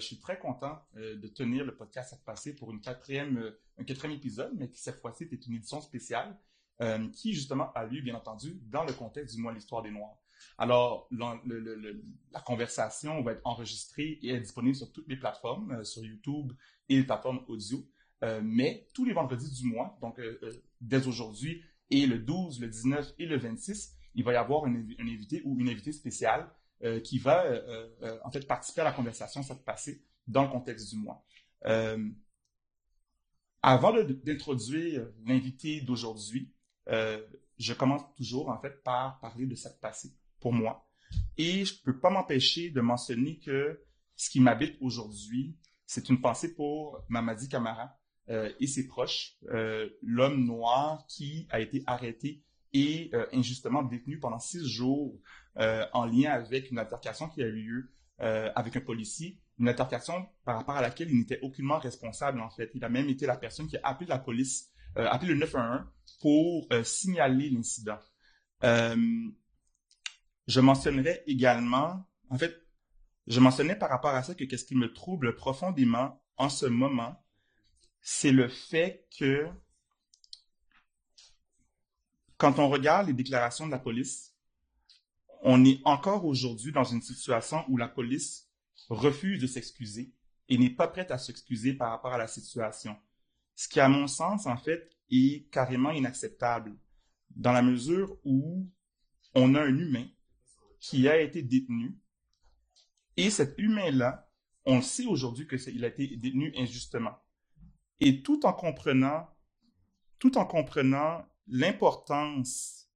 je suis très content de tenir le podcast à passer pour une quatrième, un quatrième épisode, mais qui cette fois-ci est une édition spéciale qui justement a lieu, bien entendu, dans le contexte du mois l'histoire des Noirs. Alors, la conversation va être enregistrée et est disponible sur toutes les plateformes, sur YouTube et les plateformes audio. mais tous les vendredis du mois, donc dès aujourd'hui et le 12, le 19 et le 26, il va y avoir un, invité ou une invitée spéciale euh, qui va euh, euh, en fait participer à la conversation cette passée dans le contexte du mois. avant d'introduire l'invité d'aujourd'hui, je commence toujours en fait par parler de cette passée pour moi. Et je ne peux pas m'empêcher de mentionner que ce qui m'habite aujourd'hui, c'est une pensée pour Mamadi Camara et ses proches, l'homme noir qui a été arrêté et euh, injustement détenu pendant six jours euh, en lien avec une altercation qui a eu lieu euh, avec un policier, une altercation par rapport à laquelle il n'était aucunement responsable en fait. Il a même été la personne qui a appelé la police, appelé le 911 pour signaler l'incident. je mentionnerai également, en fait, je mentionnais par rapport à ça que qu'est-ce qui me trouble profondément en ce moment, c'est le fait que quand on regarde les déclarations de la police, on est encore aujourd'hui dans une situation où la police refuse de s'excuser et n'est pas prête à s'excuser par rapport à la situation. Ce qui, à mon sens, en fait, est carrément inacceptable dans la mesure où on a un humain qui a été détenu et cet humain-là, on sait aujourd'hui qu'il a été détenu injustement. Et tout en comprenant, tout en comprenant l'importance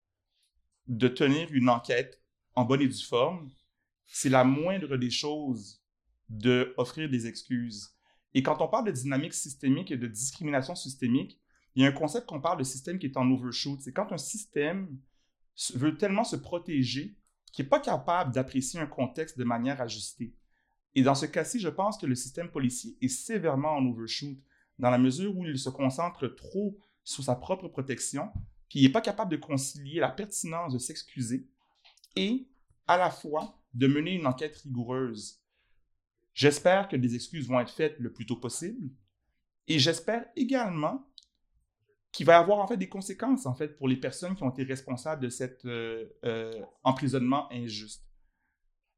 de tenir une enquête en bonne et due forme, c'est la moindre des choses d'offrir des excuses. Et quand on parle de dynamique systémique et de discrimination systémique, il y a un concept qu'on parle de système qui est en overshoot. C'est quand un système veut tellement se protéger qu'il n'est pas capable d'apprécier un contexte de manière ajustée. Et dans ce cas-ci, je pense que le système policier est sévèrement en overshoot, dans la mesure où il se concentre trop sur sa propre protection, puis il n'est pas capable de concilier la pertinence de s'excuser et à la fois de mener une enquête rigoureuse. J'espère que des excuses vont être faites le plus tôt possible et j'espère également qu'il va y avoir en fait des conséquences en fait pour les personnes qui ont été responsables de cet euh, euh, emprisonnement injuste.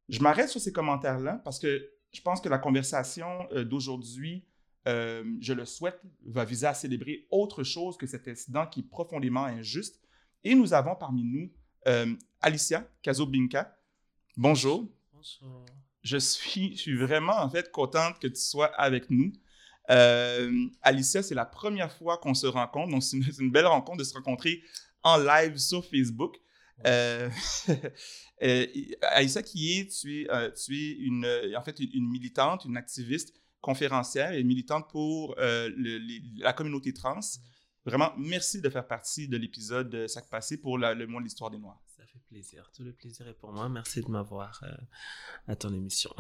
Je m'arrête sur ces commentaires-là parce que je pense que la conversation euh, d'aujourd'hui euh, je le souhaite, va viser à célébrer autre chose que cet incident qui est profondément injuste. Et nous avons parmi nous euh, Alicia Kazobinka. Bonjour. Bonjour. Je suis, je suis vraiment en fait contente que tu sois avec nous. Euh, Alicia, c'est la première fois qu'on se rencontre, donc c'est une, belle rencontre de se rencontrer en live sur Facebook. Alicia, qui est, tu es, tu es une, en fait une militante, une activiste conférencière et militante pour euh, la communauté trans. Vraiment, merci de faire partie de l'épisode de Sac Passé pour le monde de l'histoire des Noirs. Ça fait plaisir. Tout le plaisir est pour moi. Merci de m'avoir euh, à ton émission.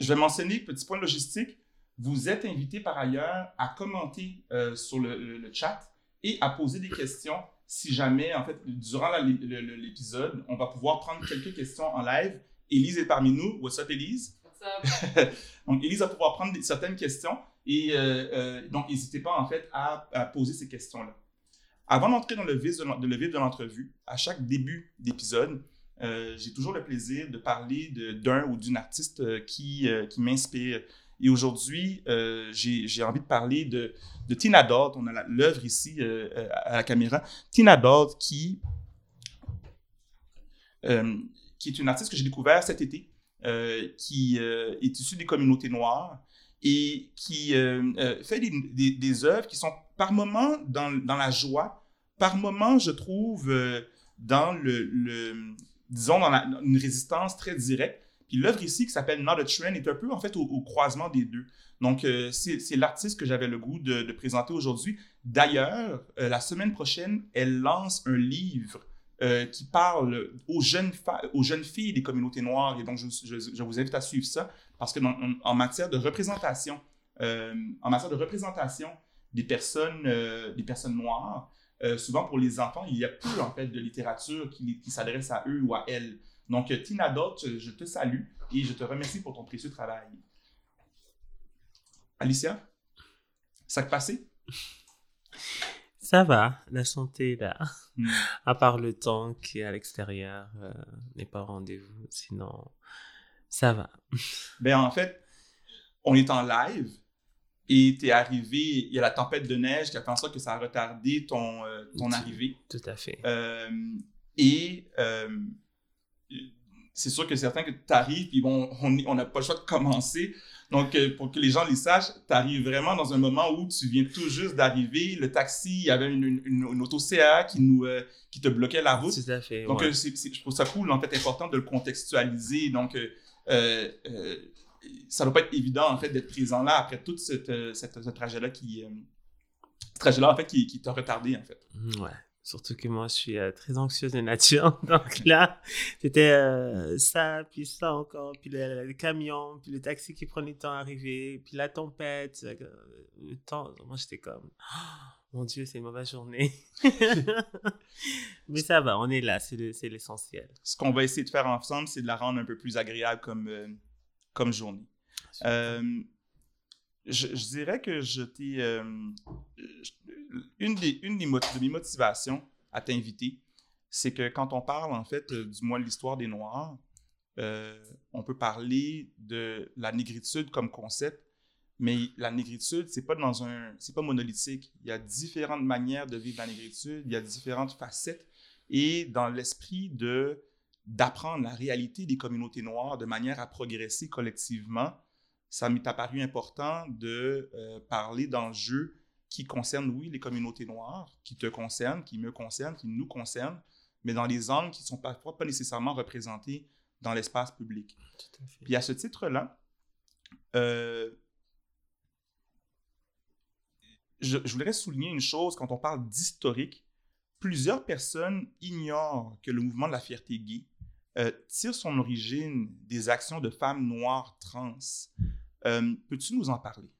Je vais mentionner, petit point logistique, vous êtes invité par ailleurs à commenter euh, sur le, chat et à poser des questions si jamais, en fait, durant l'épisode, on va pouvoir prendre quelques questions en live. Élise est parmi nous. What's up, Élise? donc, Elise va pouvoir prendre certaines questions et euh, euh, donc, n'hésitez pas en fait à, poser ces questions-là. Avant d'entrer dans le vif de, l'entrevue, à chaque début d'épisode, euh, j'ai toujours le plaisir de parler d'un ou d'une artiste qui, m'inspire. Et aujourd'hui, j'ai envie de parler de, Tina Dodd. On a l'œuvre ici à la caméra. Tina Dodd qui, qui est une artiste que j'ai découvert cet été qui euh, est issu des communautés noires et qui euh, fait des, œuvres qui sont par moments dans, la joie, par moments, je trouve, dans le, disons, dans une résistance très directe. Puis l'œuvre ici, qui s'appelle Not a Trend, est un peu, en fait, au, croisement des deux. Donc, c'est l'artiste que j'avais le goût de présenter aujourd'hui. D'ailleurs, la semaine prochaine, elle lance un livre euh, qui parle aux jeunes, filles des communautés noires. Et donc, je, vous invite à suivre ça parce que en matière de représentation, euh, en matière de représentation des personnes, euh, des personnes noires, souvent pour les enfants, il y a peu en fait de littérature qui, s'adresse à eux ou à elles. Donc, Tina Dot, je, te salue et je te remercie pour ton précieux travail. Alicia, te passé? Ça va, la santé est là. Hmm. À part le temps qui est à l'extérieur, euh, n'est pas au rendez-vous. Sinon, ça va. Ben, en fait, on est en live et t'es arrivé, il y a la tempête de neige qui a fait en sorte que ça a retardé ton, euh, ton arrivée. Tout à fait. Euh, et euh, c'est sûr que c'est certain que tu arrives, puis bon, on n'a pas le choix de commencer. Donc, euh, pour que les gens les sachent, tu arrives vraiment dans un moment où tu viens tout juste d'arriver. Le taxi, il y avait une, une, une- une auto CA qui, nous, euh, qui te bloquait la route. Tout à fait. Donc, ouais. euh, c'est- c'est- je trouve ça cool, en fait, important de le contextualiser. Donc, euh, euh, euh, ça doit pas être évident, en fait, d'être présent là après tout cette, cette- ce trajet-là qui, ce trajet-là, en fait, qui, qui t'a retardé, en fait. Mm, Ouais. Surtout que moi, je suis euh, très anxieuse de nature. Donc là, c'était euh, ça, puis ça encore, puis le, le camion, puis le taxi qui prenait le temps à arriver, puis la tempête. euh, le temps. Moi, j'étais comme, Oh, mon Dieu, c'est une mauvaise journée. Mais ça va, on est là, c'est le- c'est l'essentiel. Ce qu'on va essayer de faire ensemble, c'est de la rendre un peu plus agréable comme, comme journée. Je, je dirais que je t'ai. Une des, une des de mes motivations à t'inviter, c'est que quand on parle, en fait, euh, du moins de l'histoire des Noirs, euh, on peut parler de la négritude comme concept, mais la négritude, c'est pas dans un. C'est pas monolithique. Il y a différentes manières de vivre la négritude, il y a différentes facettes. Et dans l'esprit de d'apprendre la réalité des communautés noires de manière à progresser collectivement, ça m'est apparu important de euh, parler d'enjeux qui concernent, oui, les communautés noires, qui te concernent, qui me concernent, qui nous concernent, mais dans les angles qui ne sont parfois pas nécessairement représentés dans l'espace public. Tout à fait. Puis à ce titre-là, euh, je, je voudrais souligner une chose quand on parle d'historique. Plusieurs personnes ignorent que le mouvement de la fierté gay euh, tire son origine des actions de femmes noires trans. Euh, Peux-tu nous en parler?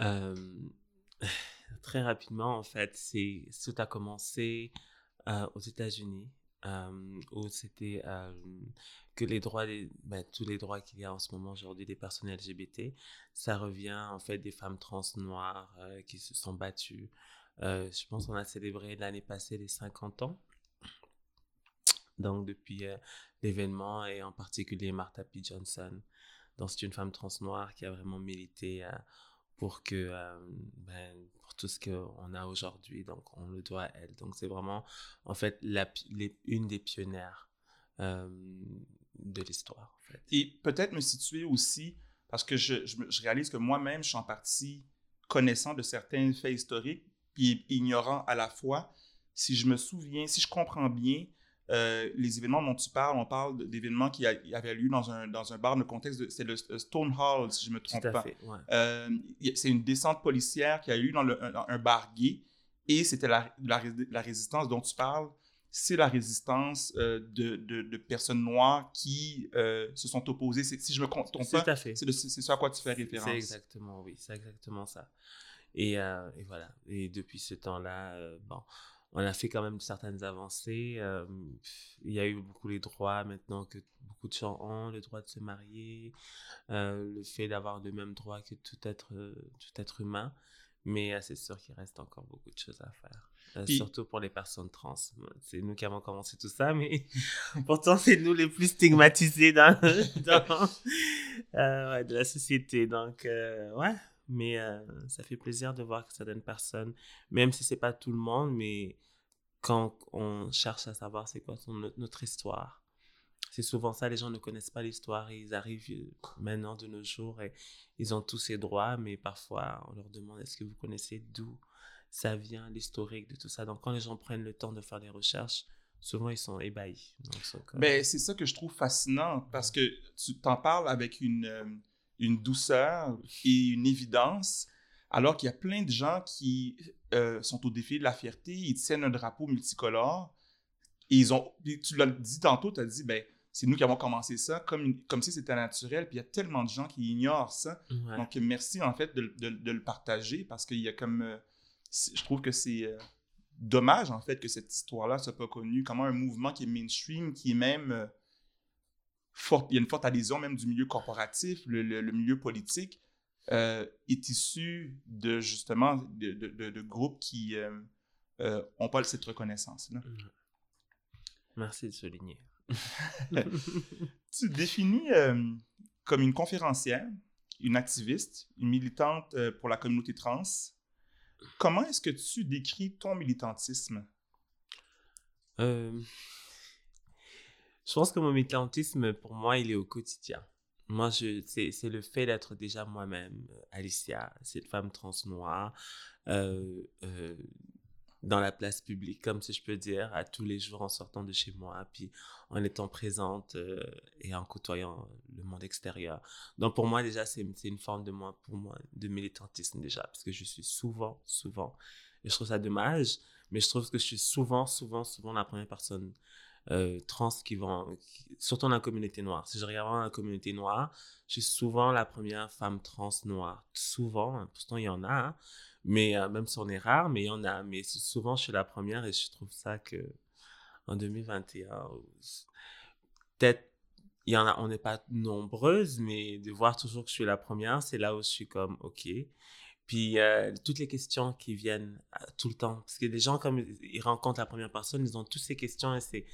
Très rapidement, en fait, c'est tout a commencé euh, aux États-Unis, où c'était que les droits, ben, tous les droits qu'il y a en ce moment aujourd'hui des personnes LGBT, ça revient en fait des femmes trans noires euh, qui se sont battues. Euh, je pense qu'on a célébré l'année passée les 50 ans. Donc, depuis l'événement, et en particulier Martha P. Johnson. Donc, c'est une femme trans noire qui a vraiment milité pour que euh, ben, pour tout ce qu'on a aujourd'hui donc on le doit à elle donc c'est vraiment en fait la, une des pionnières euh, de l'histoire Et peut-être me situer aussi, parce que je, je je réalise que moi-même, je suis en partie connaissant de certains faits historiques, puis ignorant à la fois. Si je me souviens, si je comprends bien, euh, les événements dont tu parles, on parle d'événements qui a- avaient lieu dans un, dans un bar, le contexte, c'est le euh, Stone Hall, si je me tout trompe à pas. ouais. Euh, c'est une descente policière qui a eu lieu dans le- un, un bar gay et c'était la, la, ré- la résistance dont tu parles. C'est la résistance euh, de, de, de personnes noires qui se sont opposées. Si je me trompe pas, c'est ce à quoi tu fais référence. c'est exactement oui c'est exactement ça et, et voilà et depuis ce temps-là bon on a fait quand même certaines avancées euh, il y a eu beaucoup les droits maintenant que beaucoup de gens ont le droit de se marier euh, le fait d'avoir le même droit que tout être tout être humain mais euh, c'est sûr qu'il reste encore beaucoup de choses à faire Euh, surtout pour les personnes trans. C'est nous qui avons commencé tout ça mais pourtant c'est nous les plus stigmatisés dans, dans euh, ouais, de la société donc euh, ouais mais euh, ça fait plaisir de voir que certaines personnes même si c'est pas tout le monde mais quand on cherche à savoir c'est quoi son, notre, histoire c'est souvent ça les gens ne connaissent pas l'histoire et ils arrivent euh, maintenant de nos jours et ils ont tous ces droits mais parfois on leur demande est-ce que vous connaissez d'où ça vient l'historique de tout ça? Donc quand les gens prennent le temps de faire des recherches souvent ils sont ébahis. Ben, c'est ça que je trouve fascinant parce que tu t'en parles avec une, euh, une douceur et une évidence, alors qu'il y a plein de gens qui euh, sont au défi de la fierté, ils tiennent un drapeau multicolore et ils ont. tu l'as dit tantôt, tu as dit, ben, c'est nous qui avons commencé ça, comme, comme si c'était naturel, puis il y a tellement de gens qui ignorent ça. Ouais. Donc, merci en fait de, de- de le partager parce qu'il y a comme. euh, je trouve que c'est. euh, dommage, en fait, que cette histoire-là soit pas connue. Comment un mouvement qui est mainstream, qui est même... euh, il y a une forte adhésion même du milieu corporatif, le, le- le milieu politique, euh, est issu de, justement, de, de- de- de groupes qui n'ont pas cette reconnaissance-là. Merci de souligner. Tu définis euh, comme une conférencière, une activiste, une militante euh, pour la communauté trans. Comment est-ce que tu décris ton militantisme? Euh, je pense que mon militantisme, pour moi, il est au quotidien. Moi, c'est, le fait d'être déjà moi-même, euh, Alicia, cette femme trans noire, euh, euh, dans la place publique, comme si je peux dire, à tous les jours en sortant de chez moi, puis en étant présente et en côtoyant le monde extérieur. Donc, pour moi, déjà, c'est une forme de moi, pour moi, de militantisme déjà, parce que je suis souvent, souvent, et je trouve ça dommage, mais je trouve que je suis souvent, souvent, souvent la première personne euh, trans qui vont, surtout dans la communauté noire. Si je regarde vraiment la communauté noire, je suis souvent la première femme trans noire. Souvent, hein, pourtant il y en a, hein, mais euh, même si on est rare, mais il y en a. Mais c'est- souvent je suis la première et je trouve ça que en 2021, ou- peut-être il y en a, on n'est pas nombreuses, mais de voir toujours que je suis la première, c'est là où je suis comme ok. Puis euh, toutes les questions qui viennent tout le temps, parce que les gens, comme ils rencontrent la première personne, ils ont toutes ces questions et ces,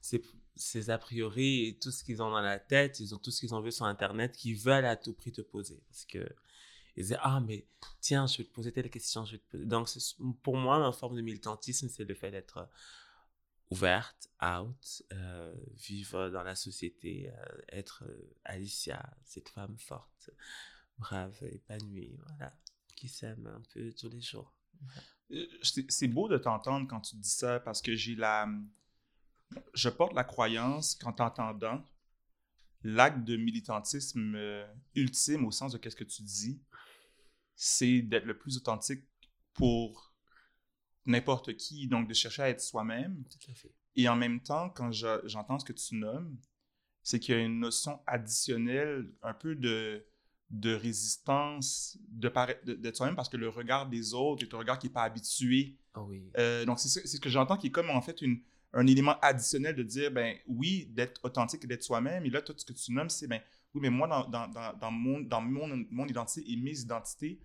ces, a priori tout ce qu'ils ont dans la tête, ils ont tout ce qu'ils ont vu sur Internet qu'ils veulent à tout prix te poser. Parce que ils disent, ah, mais tiens, je vais te poser telle question. Je vais te. Donc, pour moi, ma forme de militantisme, c'est le fait d'être ouverte, out, euh, vivre dans la société, euh, être euh, Alicia, cette femme forte, brave, épanouie, voilà, qui s'aime un peu tous les jours. Euh, c'est beau de t'entendre quand tu dis ça parce que j'ai la. Je porte la croyance qu'en t'entendant, l'acte de militantisme euh, ultime au sens de qu'est-ce que tu dis, c'est d'être le plus authentique pour n'importe qui, donc de chercher à être soi-même. Tout à fait. Et en même temps, quand je- j'entends ce que tu nommes, c'est qu'il y a une notion additionnelle, un peu de, de résistance, de de- d'être soi-même parce que le regard des autres est un regard qui n'est pas habitué. Oh oui. Euh, donc, c'est ce que j'entends qui est comme en fait une, un élément additionnel de dire, ben oui, d'être authentique et d'être soi-même. Et là, tout ce que tu nommes, c'est, ben oui, mais moi, dans, dans, dans, mon, dans mon, mon identité et mes identités,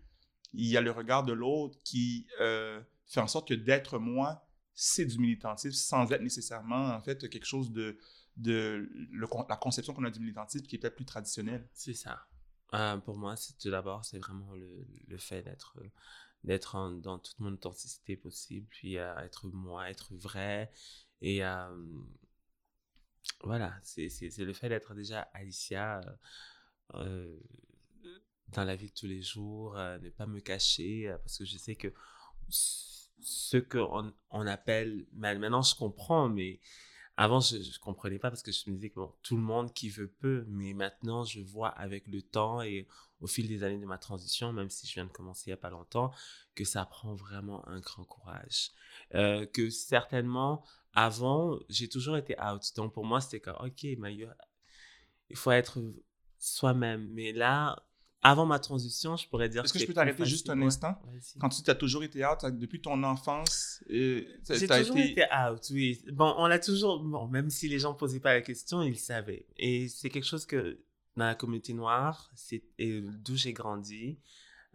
il y a le regard de l'autre qui euh, fait en sorte que d'être moi, c'est du militantisme sans être nécessairement, en fait, quelque chose de, de la conception qu'on a du militantisme qui est peut-être plus traditionnelle. C'est ça. Euh, pour moi, c'est tout d'abord, c'est vraiment le, le fait d'être d'être dans toute mon authenticité possible, puis euh, être moi, être vrai. Et voilà, c'est le fait d'être déjà Alicia dans la vie de tous les jours, ne pas me cacher, parce que je sais que ce qu'on on appelle, maintenant je comprends, mais avant, je ne comprenais pas parce que je me disais que bon, tout le monde qui veut peut, mais maintenant, je vois avec le temps et au fil des années de ma transition, même si je viens de commencer il n'y a pas longtemps, que ça prend vraiment un grand courage. Que certainement, avant, j'ai toujours été out. Donc pour moi, c'était comme, ok, mais il faut être soi-même. Mais là, avant ma transition, je pourrais dire Est-ce que je peux t'arrêter juste un instant? Quand tu as toujours été out, depuis ton enfance, euh, J'ai toujours été... out, oui. Bon, on l'a toujours... Bon, même si les gens ne posaient pas la question, ils savaient. Et c'est quelque chose que, dans la communauté noire, c'est d'où j'ai grandi,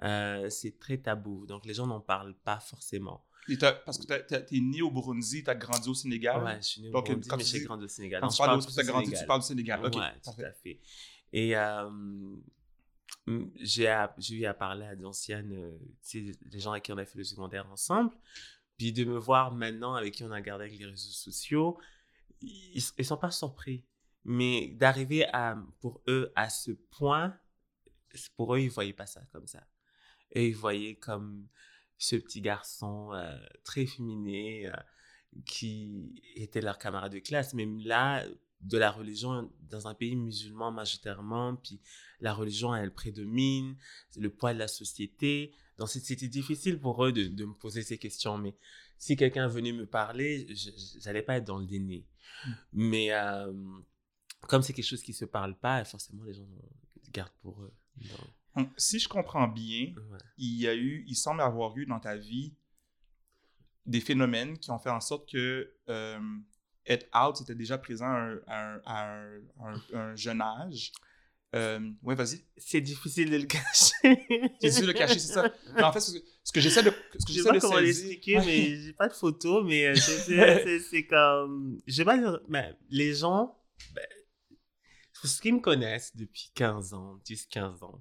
euh, c'est très tabou. Donc, les gens n'en parlent pas forcément. Et parce que t'as- t'es né au Burundi, t'as grandi au Sénégal. Ouais, je suis né au Donc, Burundi, quand mais tu j'ai grandi au Sénégal. Quand tu parles parle de tu as grandi, tu Sénégal. parles du Sénégal. Ok, ouais, tout à fait. Et euh, j'ai eu à parler à d'anciennes, euh, tu des gens avec qui on a fait le secondaire ensemble. Puis de me voir maintenant avec qui on a gardé avec les réseaux sociaux, ils, ils sont pas surpris. Mais d'arriver à, pour eux, à ce point, pour eux, ils voyaient pas ça comme ça. Et ils voyaient comme ce petit garçon euh, très féminin euh, qui était leur camarade de classe. Même là, de la religion dans un pays musulman majoritairement, puis la religion, elle prédomine, le poids de la société. Donc, c'était difficile pour eux de, de me poser ces questions. Mais si quelqu'un venait me parler, je n'allais pas être dans le déni. Mm. Mais euh, comme c'est quelque chose qui ne se parle pas, forcément, les gens gardent pour eux. Donc, Donc, si je comprends bien, ouais. il y a eu, il semble avoir eu dans ta vie des phénomènes qui ont fait en sorte que euh, être out était déjà présent à un, à un, un, jeune âge. Euh, ouais, vas-y. C'est difficile de le cacher. c'est difficile de le cacher, c'est ça. Mais en fait, ce que, j'essaie de, ce que j'essaie de comment l'expliquer, mais j'ai pas de photo, mais euh, c'est comme, j'ai pas, mais les gens, ben, ce qu'ils me connaissent depuis 15 ans, 10-15 ans,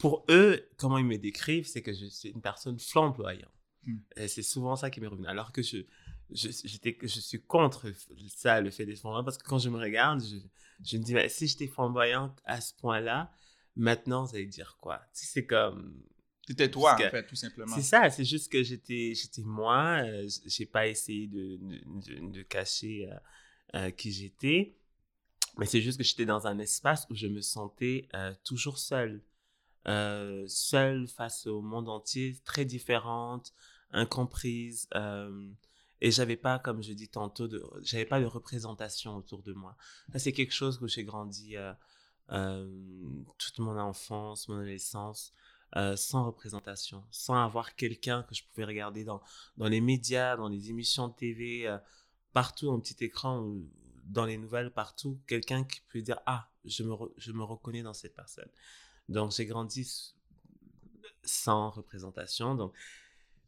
pour eux, comment ils me décrivent, c'est que je suis une personne flamboyante. Hmm. C'est souvent ça qui m'est revenu. Alors que je, je, je suis contre ça, le fait d'être flamboyant, parce que quand je me regarde, je, je me dis, mais si j'étais flamboyante à ce point-là, maintenant, ça veut dire quoi? c'est comme. C'était toi, en fait, tout simplement. C'est ça, c'est juste que j'étais, moi, euh, j'ai pas essayé de, de, de cacher euh, euh, qui j'étais, mais c'est juste que j'étais dans un espace où je me sentais toujours seule. Euh, seule face au monde entier, très différente, incomprise. Euh, et j'avais pas, comme je dis tantôt, j'avais pas de représentation autour de moi. c'est quelque chose que j'ai grandi euh, euh, toute mon enfance, mon adolescence, sans représentation, sans avoir quelqu'un que je pouvais regarder dans, les médias, dans les émissions de TV, partout en petit écran, dans les nouvelles, partout, quelqu'un qui peut dire Ah, je me reconnais dans cette personne. Donc, j'ai grandi sans représentation. Donc,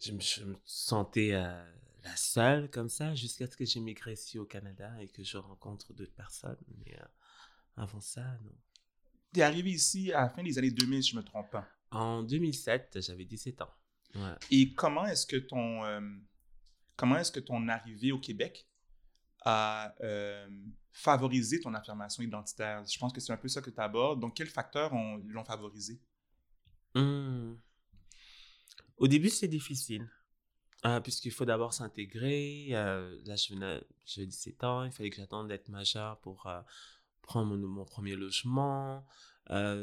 je me, sentais euh, la seule comme ça jusqu'à ce que j'ai migré ici au Canada et que je rencontre d'autres personnes. Mais euh, avant ça, non. Tu es arrivé ici à la fin des années 2000, si je ne me trompe pas. En 2007, j'avais 17 ans. Et comment est-ce que ton euh, comment est-ce que ton arrivée au Québec a favoriser ton affirmation identitaire? Je pense que c'est un peu ça que tu abordes. Donc, quels facteurs l'ont favorisé? Mmh. Au début, c'est difficile. Euh, puisqu'il faut d'abord s'intégrer. Euh, là, je venais, j'ai 17 ans, il fallait que j'attende d'être majeur pour euh, prendre mon, mon, premier logement,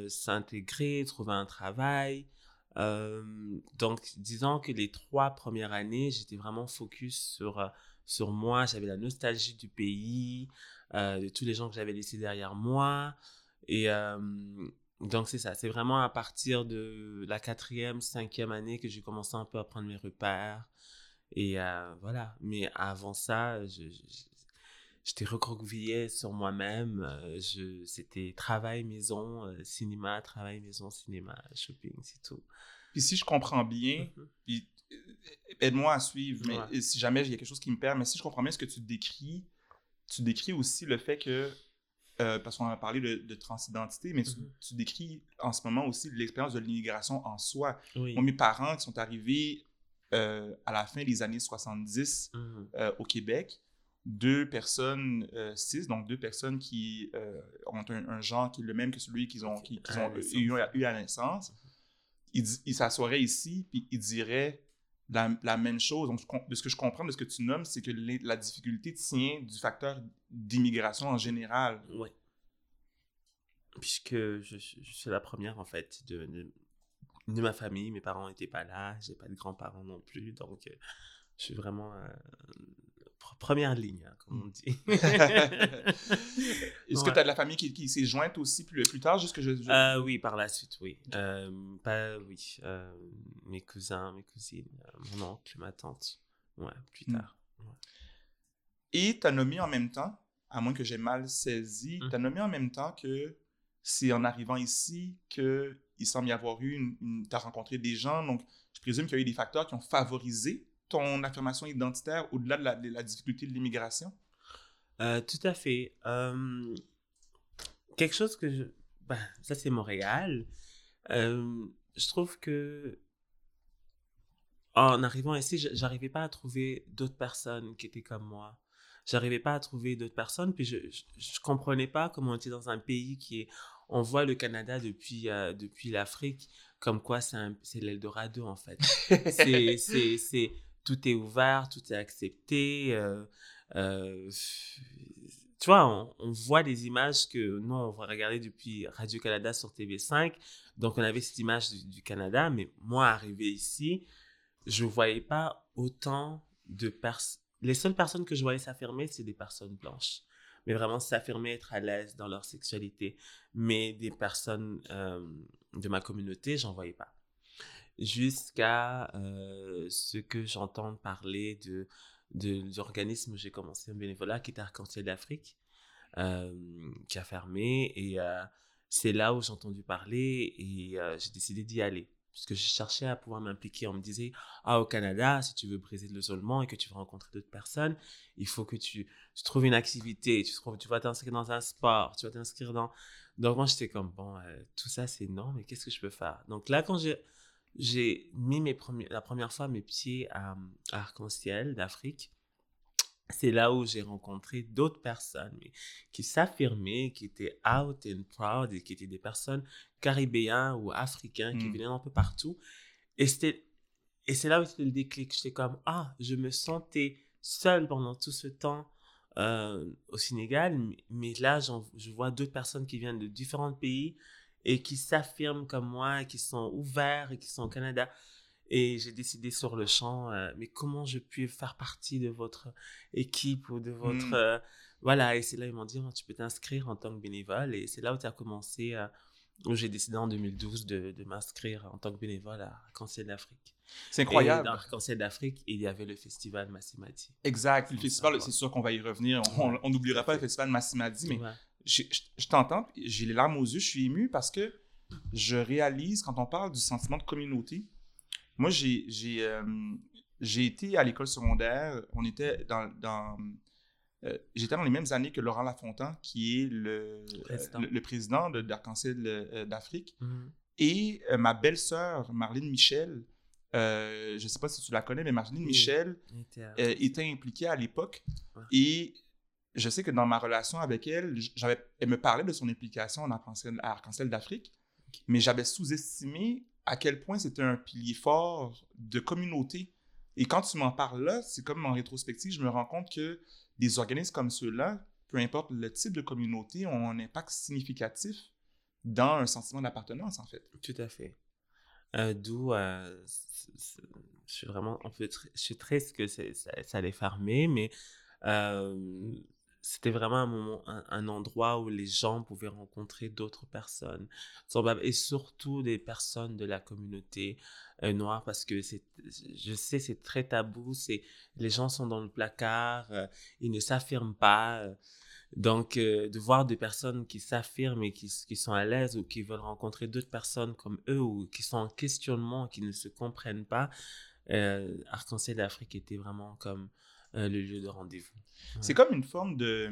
s'intégrer, trouver un travail. donc, disons que les trois premières années, j'étais vraiment focus sur, sur moi. J'avais la nostalgie du pays, euh, de tous les gens que j'avais laissés derrière moi. Et euh, donc, c'est ça. C'est vraiment à partir de la quatrième, cinquième année que j'ai commencé un peu à prendre mes repères. Et euh, voilà. Mais avant ça, je, j'étais recroquevillé sur moi-même. c'était travail, maison, cinéma, travail, maison, cinéma, shopping, c'est tout. Puis si je comprends bien, mm-hmm. puis aide-moi à suivre, mais si jamais il y a quelque chose qui me perd, mais si je comprends bien ce que tu décris, tu décris aussi le fait que, euh, parce qu'on a parlé de, transidentité, mais mm-hmm. tu, décris en ce moment aussi l'expérience de l'immigration en soi. mes parents qui sont arrivés euh, à la fin des années 70 mm-hmm. euh, au Québec, deux personnes cis, donc deux personnes qui ont un, genre qui est le même que celui qu'ils ont, qu'ils ont eu, eu, à naissance, mm-hmm. ils, s'assoiraient ici, puis ils diraient la, même chose. Donc, de ce que je comprends de ce que tu nommes, c'est que la difficulté tient du facteur d'immigration en général. Oui. Puisque je, suis la première, en fait, de, de, ma famille. Mes parents n'étaient pas là. J'ai pas de grands-parents non plus. Donc, euh, je suis vraiment euh, première ligne, hein, comme on dit. Est-ce que tu as de la famille qui, s'est jointe aussi plus, plus tard, juste que je... Euh, oui, par la suite, oui. Euh, pas, oui. Euh, mes cousins, mes cousines, mon oncle, ma tante. Ouais, plus hmm. tard. Et tu as nommé en même temps, à moins que j'ai mal saisi, tu as nommé en même temps que c'est en arrivant ici qu'il semble y avoir eu une tu as rencontré des gens, donc je présume qu'il y a eu des facteurs qui ont favorisé ton affirmation identitaire au-delà de la, difficulté de l'immigration? Euh, tout à fait. Euh, quelque chose que je... Ben, ça, c'est Montréal. Euh, je trouve que en arrivant ici, j'arrivais pas à trouver d'autres personnes qui étaient comme moi. J'arrivais pas à trouver d'autres personnes, puis je, je, comprenais pas comment on était dans un pays qui est... On voit le Canada depuis, depuis l'Afrique comme quoi c'est l'Eldorado, en fait. c'est tout est ouvert, tout est accepté. Euh, euh, tu vois, on, voit des images que nous, on va regarder depuis Radio-Canada sur TV5. Donc, on avait cette image du, Canada. Mais moi, arrivé ici, je ne voyais pas autant de personnes. Les seules personnes que je voyais s'affirmer, c'est des personnes blanches. Mais vraiment s'affirmer, être à l'aise dans leur sexualité. Mais des personnes euh, de ma communauté, j'en voyais pas. Jusqu'à ce que j'entends parler de, où j'ai commencé un bénévolat qui était Arc-en-Ciel d'Afrique, qui a fermé. Et c'est là où j'ai entendu parler et j'ai décidé d'y aller puisque je cherchais à pouvoir m'impliquer. On me disait, ah, au Canada, si tu veux briser l'isolement et que tu veux rencontrer d'autres personnes, il faut que tu, tu trouves une activité, tu, trouves, tu vas t'inscrire dans un sport, tu vas t'inscrire dans... Donc moi, j'étais comme, bon, tout ça, c'est non, mais qu'est-ce que je peux faire? Donc là, quand j'ai, j'ai mis mes premiers, la première fois mes pieds à, à Arc-en-Ciel d'Afrique, c'est là où j'ai rencontré d'autres personnes qui s'affirmaient, qui étaient out and proud et qui étaient des personnes caribéens ou africains qui mmh. venaient un peu partout. Et c'était et c'est là où c'était le déclic. J'étais comme ah, je me sentais seul pendant tout ce temps euh, au Sénégal, mais, là je vois d'autres personnes qui viennent de différents pays et qui s'affirment comme moi, qui sont ouverts et qui sont au Canada. Et j'ai décidé sur le champ, euh, mais comment je puis faire partie de votre équipe ou de votre... Hmm. Euh, voilà, et c'est là ils m'ont dit, oh, tu peux t'inscrire en tant que bénévole. Et c'est là où tu as commencé, euh, où j'ai décidé en 2012 de, de m'inscrire en tant que bénévole à Arc-en-Ciel d'Afrique. C'est incroyable. Et dans Arc-en-Ciel d'Afrique, il y avait le festival Massimadi. Exact. Le festival, c'est sûr qu'on va y revenir. On n'oubliera pas le festival Massimadi, mais je, je t'entends, j'ai les larmes aux yeux, je suis ému parce que je réalise, quand on parle du sentiment de communauté, moi, j'ai, euh, été à l'école secondaire. On était dans. dans euh, j'étais dans les mêmes années que Laurent Lafontaine, qui est le président, le, président de, d'Arc-en-Ciel euh, d'Afrique. Mhm. Et ma belle-sœur, Marlene Michel, je ne sais pas si tu la connais, mais Marlene Michel était, impliquée à l'époque. Et je sais que dans ma relation avec elle, j'avais, elle me parlait de son implication en Arc-en-Ciel, d'Afrique, mais j'avais sous-estimé à quel point c'était un pilier fort de communauté. Et quand tu m'en parles là, c'est comme en rétrospective, je me rends compte que des organismes comme ceux-là, peu importe le type de communauté, ont un impact significatif dans un sentiment d'appartenance, en fait. Tout à fait. Euh, d'où euh, je suis vraiment un peu je suis triste que ça, ça fermer, mais euh, c'était vraiment un moment, un, endroit où les gens pouvaient rencontrer d'autres personnes, et surtout des personnes de la communauté euh, noire, parce que c'est, je sais, c'est très tabou, c'est, les gens sont dans le placard, euh, ils ne s'affirment pas. Euh. donc, de voir des personnes qui s'affirment et qui, qui, sont à l'aise ou qui veulent rencontrer d'autres personnes comme eux ou qui sont en questionnement, qui ne se comprennent pas, Arc-en-Ciel d'Afrique était vraiment comme le lieu de rendez-vous. C'est comme une forme de.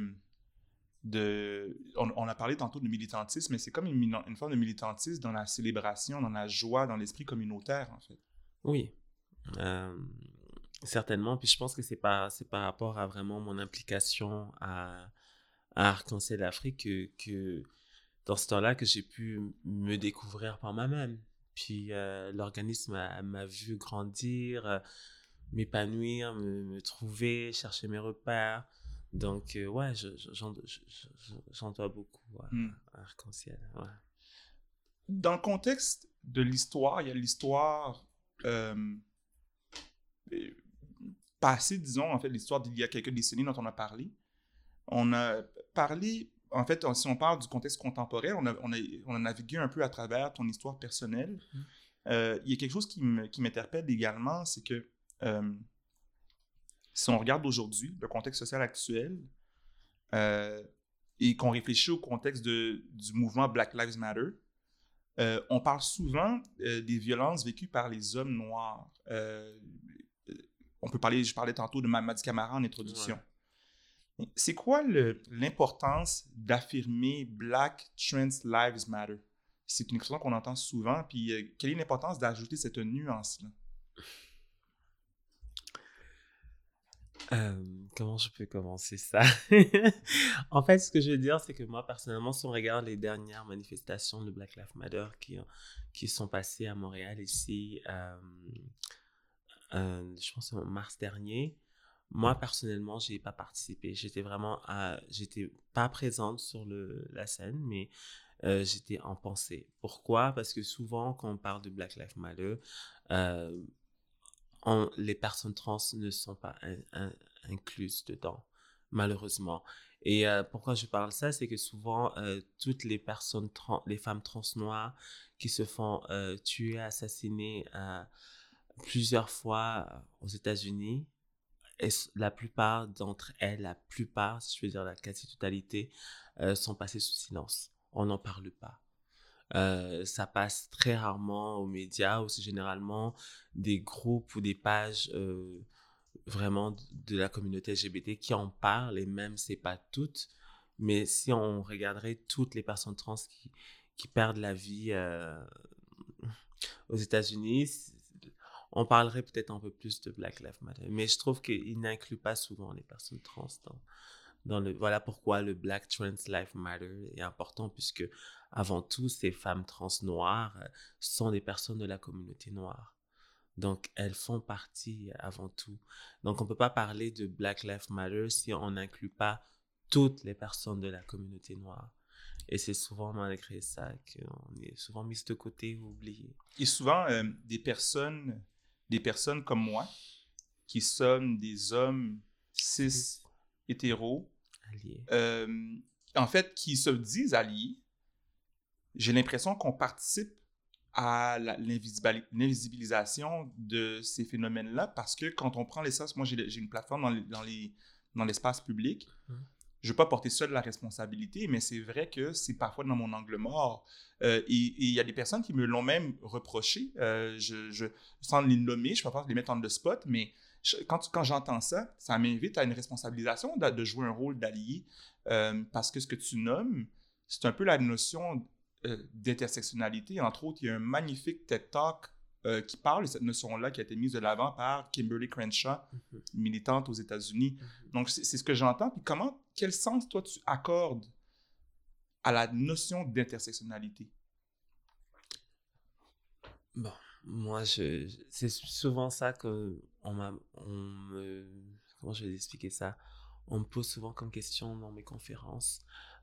de on, a parlé tantôt de militantisme, mais c'est comme une, une, forme de militantisme dans la célébration, dans la joie, dans l'esprit communautaire, en fait. Oui. Euh, certainement. Puis je pense que c'est par, par rapport à vraiment mon implication à, à Arc-en-Ciel d'Afrique que, que, dans ce temps-là, que j'ai pu me découvrir par moi-même. Puis euh, l'organisme m'a vu grandir. Euh, m'épanouir, me, trouver, chercher mes repères. Donc, euh, ouais, j'en dois beaucoup hmm. à, Arc-en-Ciel. Dans le contexte de l'histoire, il y a l'histoire euh, passée, disons, en fait, l'histoire d'il y a quelques décennies dont on a parlé. On a parlé, en fait, si on parle du contexte contemporain, on a, on a, on a navigué un peu à travers ton histoire personnelle. Hmm. Euh, il y a quelque chose qui m'interpelle également, c'est que euh, si on regarde aujourd'hui le contexte social actuel euh, et qu'on réfléchit au contexte de, du mouvement Black Lives Matter, euh, on parle souvent des violences vécues par les hommes noirs. on peut parler, je parlais tantôt de Mamadi Camara en introduction. C'est quoi l'importance d'affirmer Black Trans Lives Matter? C'est une expression qu'on entend souvent, puis quelle est l'importance d'ajouter cette nuance-là? Comment je peux commencer ça? En fait, ce que je veux dire, c'est que moi, personnellement, si on regarde les dernières manifestations de Black Lives Matter qui, qui sont passées à Montréal ici, je pense en mars dernier, moi, personnellement, j'ai pas participé. J'étais vraiment, j'étais pas présente sur le, la scène, mais j'étais en pensée. Pourquoi? Parce que souvent, quand on parle de Black Lives Matter, les personnes trans ne sont pas incluses dedans, malheureusement. Et pourquoi je parle ça, c'est que souvent, toutes les personnes, trans, les femmes trans noires qui se font tuer, assassiner plusieurs fois aux États-Unis, la plupart d'entre elles, la plupart, si je veux dire la quasi-totalité, sont passées sous silence. On n'en parle pas. Ça passe très rarement aux médias ou c'est généralement des groupes ou des pages vraiment de la communauté LGBT qui en parlent, et même c'est pas toutes, mais si on regarderait toutes les personnes trans qui, qui perdent la vie euh, aux États-Unis, on parlerait peut-être un peu plus de Black Lives Matter. Mais je trouve qu'il n'inclut pas souvent les personnes trans dans, dans le. Voilà pourquoi le Black Trans Lives Matter est important, puisque avant tout, ces femmes trans noires euh, sont des personnes de la communauté noire. Donc, elles font partie avant tout. Donc, on ne peut pas parler de Black Lives Matter si on n'inclut pas toutes les personnes de la communauté noire. Et c'est souvent malgré ça qu'on est souvent mis de côté ou oublié. Et souvent, euh, des personnes, des personnes comme moi, qui sommes des hommes cis, hétéros, euh, en fait, qui se disent alliés, j'ai l'impression qu'on participe à l'invisibilisation de ces phénomènes-là parce que quand on prend l'essence, moi j'ai une plateforme dans, dans l'espace public, mmh. je ne veux pas porter seul la responsabilité, mais c'est vrai que c'est parfois dans mon angle mort. Euh, et il y a des personnes qui me l'ont même reproché, euh, je, je, sans les nommer, je ne peux pas les mettre en le spot, mais quand, quand j'entends ça, ça m'invite à une responsabilisation de, jouer un rôle d'allié euh, parce que ce que tu nommes, c'est un peu la notion euh, d'intersectionnalité. Entre autres, il y a un magnifique TED Talk euh, qui parle de cette notion-là qui a été mise de l'avant par Kimberly Crenshaw, mhm. militante aux États-Unis. Mhm. Donc, c'est ce que j'entends. Puis comment, quel sens, toi, tu accordes à la notion d'intersectionnalité? Bon, moi, c'est souvent ça que on m'a, on me, comment je vais expliquer ça? On me pose souvent comme question dans mes conférences.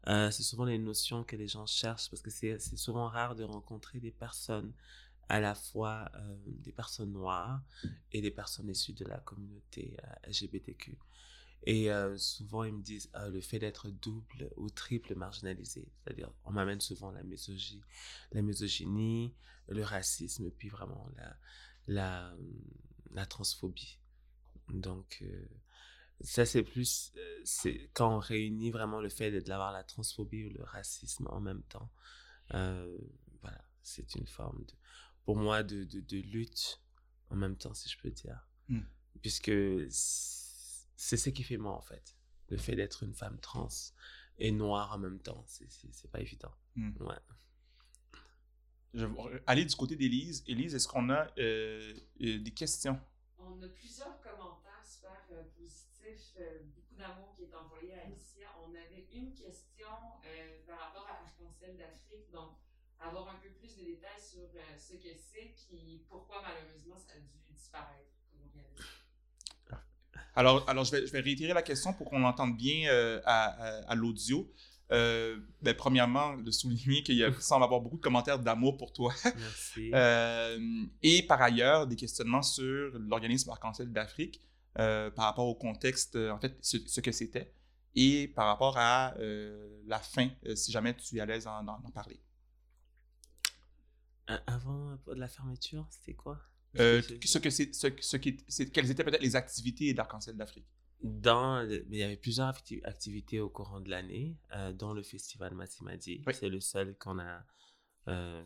Euh, c'est souvent les notions que les gens cherchent parce que c'est souvent rare de rencontrer des personnes, à la fois euh, des personnes noires et des personnes issues de la communauté euh, LGBTQ. Et souvent, ils me disent le fait d'être double ou triple marginalisé. C'est-à-dire, on m'amène souvent la misogynie, la misogynie, le racisme, puis vraiment la, la, la transphobie. Donc, ça, c'est plus euh, c'est quand on réunit vraiment le fait d'avoir la transphobie ou le racisme en même temps. Euh, voilà, c'est une forme, de, pour moi, de, de, lutte en même temps, si je peux dire. Mmh. Puisque c'est ce qui fait moi, en fait. Le fait d'être une femme trans et noire en même temps, c'est pas évident. Ouais. Je vais aller du côté d'Élise. Élise, est-ce qu'on a euh, des questions? On a plusieurs commentaires super positifs euh, beaucoup d'amour qui est envoyé à Alicia. On avait une question euh, par rapport à Arc-en-Ciel d'Afrique, donc avoir un peu plus de détails sur euh, ce que c'est, puis pourquoi malheureusement ça a dû disparaître Alors, alors je, vais, je vais réitérer la question pour qu'on l'entende bien à, à, l'audio. Ben, premièrement, de souligner qu'il semble avoir beaucoup de commentaires d'amour pour toi. Merci. et par ailleurs, des questionnements sur l'organisme Arc-en-Ciel d'Afrique. Euh, par rapport au contexte, euh, en fait, ce, que c'était, et par rapport à euh, la fin, si jamais tu es à l'aise d'en parler. Avant la fermeture, c'était quoi? Ce que c'est, ce, ce qui, quelles étaient peut-être les activités d'Arc-en-Ciel d'Afrique? Dans, il y avait plusieurs activités au courant de l'année, dont le festival Massimadi. C'est le seul qu'on a,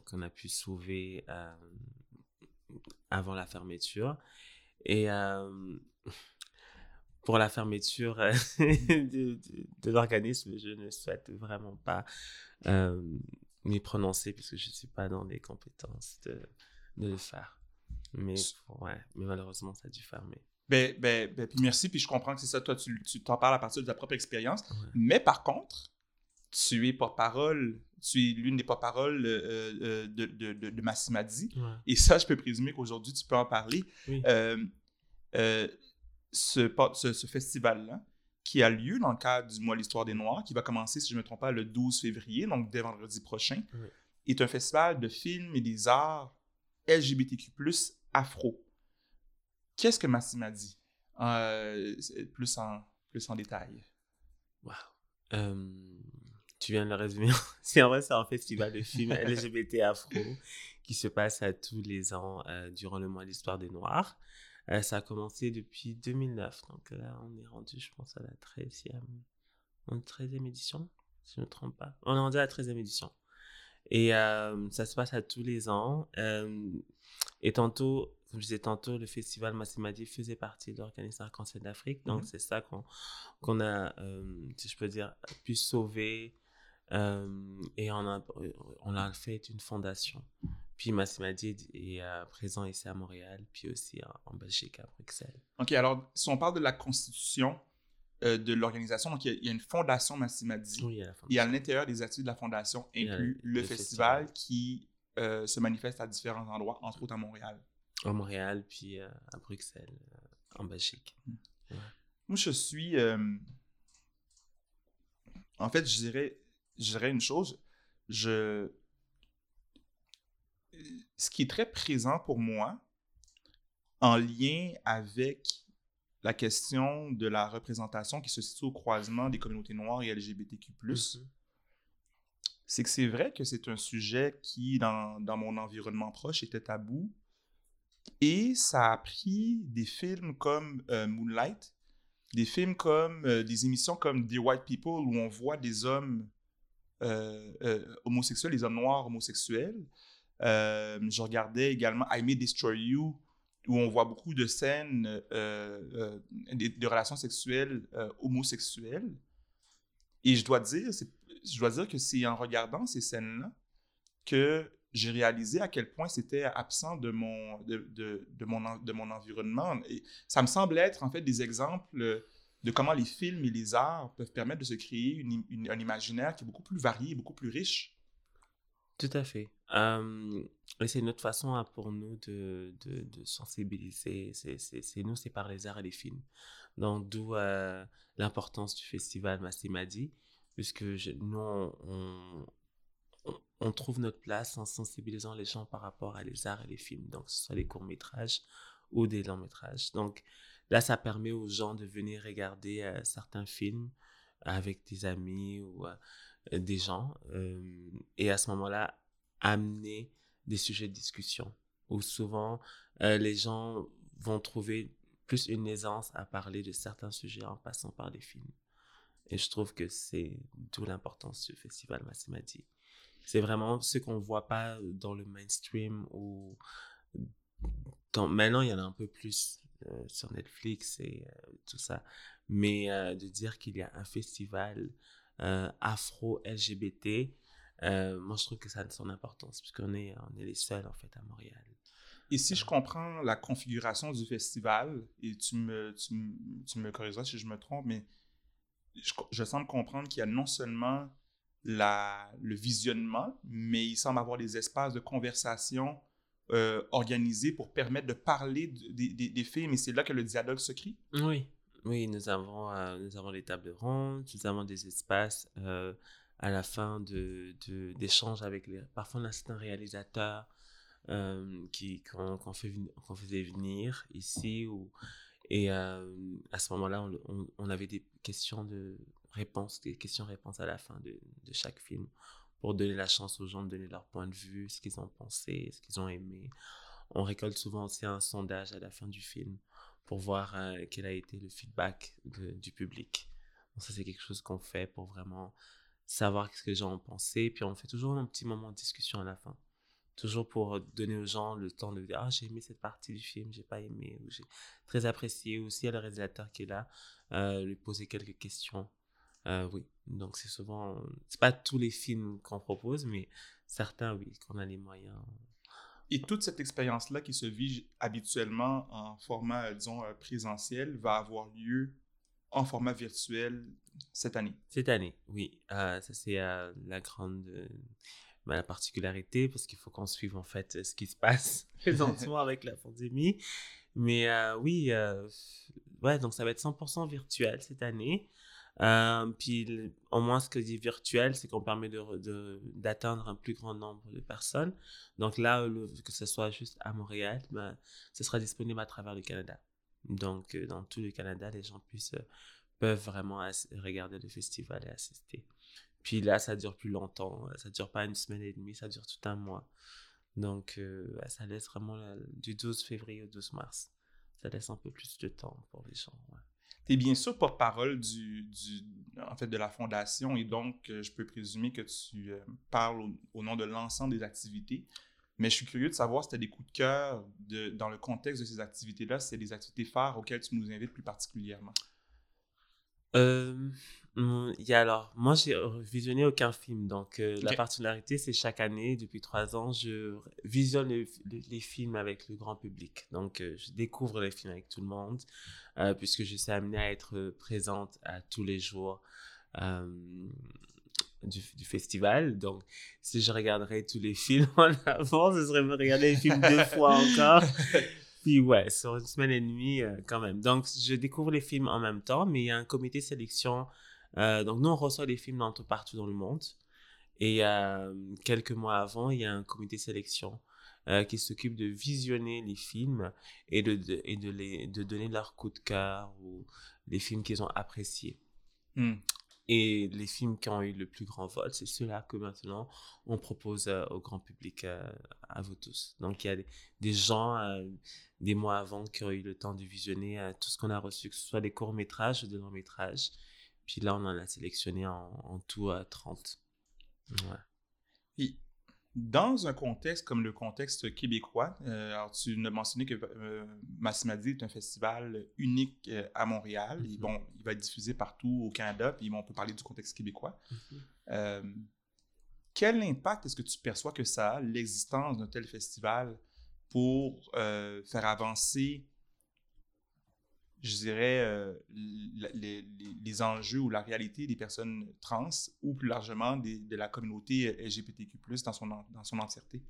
qu'on a pu sauver avant la fermeture. Et pour la fermeture euh, de, de, l'organisme, je ne souhaite vraiment pas euh, m'y prononcer puisque je ne suis pas dans les compétences de, de le faire. Mais, ouais, mais malheureusement, ça a dû fermer. Ben, ben, ben puis merci, puis je comprends que c'est ça, toi, tu, tu t'en parles à partir de ta propre expérience. Mais par contre, tu es porte-parole, tu es l'une des porte-paroles euh, de, de, de, de Massimadi. Et ça, je peux présumer qu'aujourd'hui, tu peux en parler. Oui ce, ce, festival-là, qui a lieu dans le cadre du mois L'Histoire des Noirs, qui va commencer, si je ne me trompe pas, le 12 février, donc dès vendredi prochain, est un festival de films et des arts LGBTQ+, afro. Qu'est-ce que Massim a dit? Euh, plus, en, plus en détail. Wow. Euh, tu viens de le résumer. c'est en vrai, c'est un festival de films LGBT afro qui se passe à tous les ans euh, durant le mois de l'histoire des Noirs. Euh, ça a commencé depuis 2009. Donc là, on est rendu, je pense, à la 13e, 13e édition, si je ne me trompe pas. On est rendu à la 13e édition. Et ça se passe à tous les ans. et tantôt, comme je disais tantôt, le festival Massimadi faisait partie de l'organisation Arc-en-Ciel d'Afrique. Donc, mmh c'est ça qu'on a, si je peux dire, pu sauver. et on a, on a fait une fondation. Puis Massimadi est présent ici à Montréal, puis aussi en, Belgique, à Bruxelles. OK, alors si on parle de la constitution de l'organisation, donc il y, a, une fondation Massimadi. Oui, il y a la fondation. Et à l'intérieur des activités de la fondation inclut le, festival, qui se manifeste à différents endroits, entre autres à Montréal. À Montréal, puis euh, à Bruxelles, euh, en Belgique. Hmm. Moi, je suis. Euh, en fait, je dirais, je dirais une chose. Je. Ce qui est très présent pour moi, en lien avec la question de la représentation qui se situe au croisement des communautés noires et LGBTQ, mm-hmm. c'est que c'est vrai que c'est un sujet qui, dans, dans, mon environnement proche, était tabou, et ça a pris des films comme euh, Moonlight, des films comme euh, des émissions comme The White People où on voit des hommes euh, homosexuels, des hommes noirs homosexuels. je regardais également I May Destroy You où on voit beaucoup de scènes de, relations sexuelles homosexuelles. Et je dois dire, je dois dire que c'est en regardant ces scènes-là que j'ai réalisé à quel point c'était absent de mon, de, de, de, mon, de mon environnement. Et ça me semble être en fait des exemples de comment les films et les arts peuvent permettre de se créer une, un imaginaire qui est beaucoup plus varié, beaucoup plus riche. Tout à fait. et c'est une autre façon hein, pour nous de, de, de sensibiliser. C'est nous, c'est par les arts et les films. Donc, d'où euh, l'importance du festival Massimadi, puisque nous, on, on trouve notre place en sensibilisant les gens par rapport à les arts et les films, donc ce soit les courts-métrages ou des longs-métrages. Donc là, ça permet aux gens de venir regarder euh, certains films avec des amis ou euh, des gens, euh, et à ce moment-là, amener des sujets de discussion, où souvent les gens vont trouver plus une aisance à parler de certains sujets en passant par les films. Et je trouve que c'est d'où l'importance du festival Massimati c'est vraiment ce qu'on voit pas dans le mainstream ou maintenant il y en a un peu plus euh, sur Netflix et euh, tout ça. Mais euh, de dire qu'il y a un festival afro LGBT moi je trouve que ça a son importance puisqu'on est on est les seuls en fait à Montréal. Et si je comprends la configuration du festival et tu me tu, tu me corrigeras si je me trompe mais je, je semble comprendre qu'il y a non seulement la, le visionnement, mais il semble avoir des espaces de conversation euh, organisés pour permettre de parler des films, et c'est là que le dialogue se crée. Oui, oui, nous avons, euh, nous avons les tables rondes, nous avons des espaces euh, à la fin d'échanges de, d'échanges avec les, parfois un réalisateur qui qu'on fait, qu'on faisait venir ici ou et à ce moment-là on, on, on, avait des questions de réponses, des questions-réponses à la fin de, de, chaque film pour donner la chance aux gens de donner leur point de vue, ce qu'ils ont pensé, ce qu'ils ont aimé. On récolte souvent aussi un sondage à la fin du film pour voir euh, quel a été le feedback du public. Ça, c'est quelque chose qu'on fait pour vraiment savoir ce que les gens ont pensé. Puis on fait toujours un petit moment de discussion à la fin. Toujours pour donner aux gens le temps de dire Ah, j'ai aimé cette partie du film, j'ai pas aimé, ou j'ai très apprécié. Aussi à le réalisateur qui est là, euh, lui poser quelques questions euh, oui, donc c'est souvent, c'est pas tous les films qu'on propose, mais certains, oui, qu'on a les moyens. Et toute cette expérience-là qui se vit habituellement en format, euh, disons, euh, présentiel, va avoir lieu en format virtuel cette année? Cette année, oui. ça, c'est la grande bah, la particularité, parce qu'il faut qu'on suive, en fait, ce qui se passe présentement avec la pandémie. Mais oui, ouais, donc ça va être 100% virtuel cette année. Euh, puis au moins ce que dis virtuel, c'est qu'on permet de, d'atteindre un plus grand nombre de personnes. Donc là, que ce soit juste à Montréal, ben, ce sera disponible à travers le Canada. Donc euh, dans tout le Canada, les gens puissent, peuvent vraiment regarder le festival et assister. Puis là, ça dure plus longtemps. Ça dure pas une semaine et demie, ça dure tout un mois. Donc, euh, ça laisse vraiment du 12 février au 12 mars. Ça laisse un peu plus de temps pour les gens. Tu bien sûr porte-parole du, en fait, de la fondation et donc euh, je peux présumer que tu euh, parles au, nom de l'ensemble des activités. Mais je suis curieux de savoir si tu as des coups de cœur dans le contexte de ces activités-là, si c'est des activités phares auxquelles tu nous invites plus particulièrement. Euh, il y a alors, moi, j'ai visionné aucun film. Donc, euh, la particularité, c'est chaque année, depuis trois ans, je visionne les, films avec le grand public. Donc, euh, je découvre les films avec tout le monde, euh, puisque je suis amenée à être présente à tous les jours du, du, festival. Donc, si je regarderais tous les films en avant, ce serait me regarder les films deux fois encore. Puis ouais, sur une semaine et demie quand même. Donc, je découvre les films en même temps, mais il y a un comité sélection euh, donc, nous, on reçoit des films d'un partout dans le monde. Et euh, quelques mois avant, il y a un comité de sélection euh, qui s'occupe de visionner les films et de, et de, les, de donner leur coup de cœur ou les films qu'ils ont appréciés. Hmm. Et les films qui ont eu le plus grand vote, c'est ceux-là que maintenant on propose au grand public, à vous tous. Donc il y a des, gens, des mois avant, qui ont eu le temps de visionner tout ce qu'on a reçu, que ce soit des courts-métrages ou des longs-métrages. Puis là, on en a sélectionné en, tout à 30. Et dans un contexte comme le contexte québécois, euh, alors tu nous as mentionné que euh, Massimadi est un festival unique euh, à Montréal. et mm-hmm. bon, il va être diffusé partout au Canada, puis on peut parler du contexte québécois. Mm-hmm. quel impact est-ce que tu perçois que ça a, l'existence d'un tel festival, pour faire avancer je dirais, euh, les, les, enjeux ou la réalité des personnes trans ou plus largement de la communauté LGBTQ, dans son, dans son entièreté?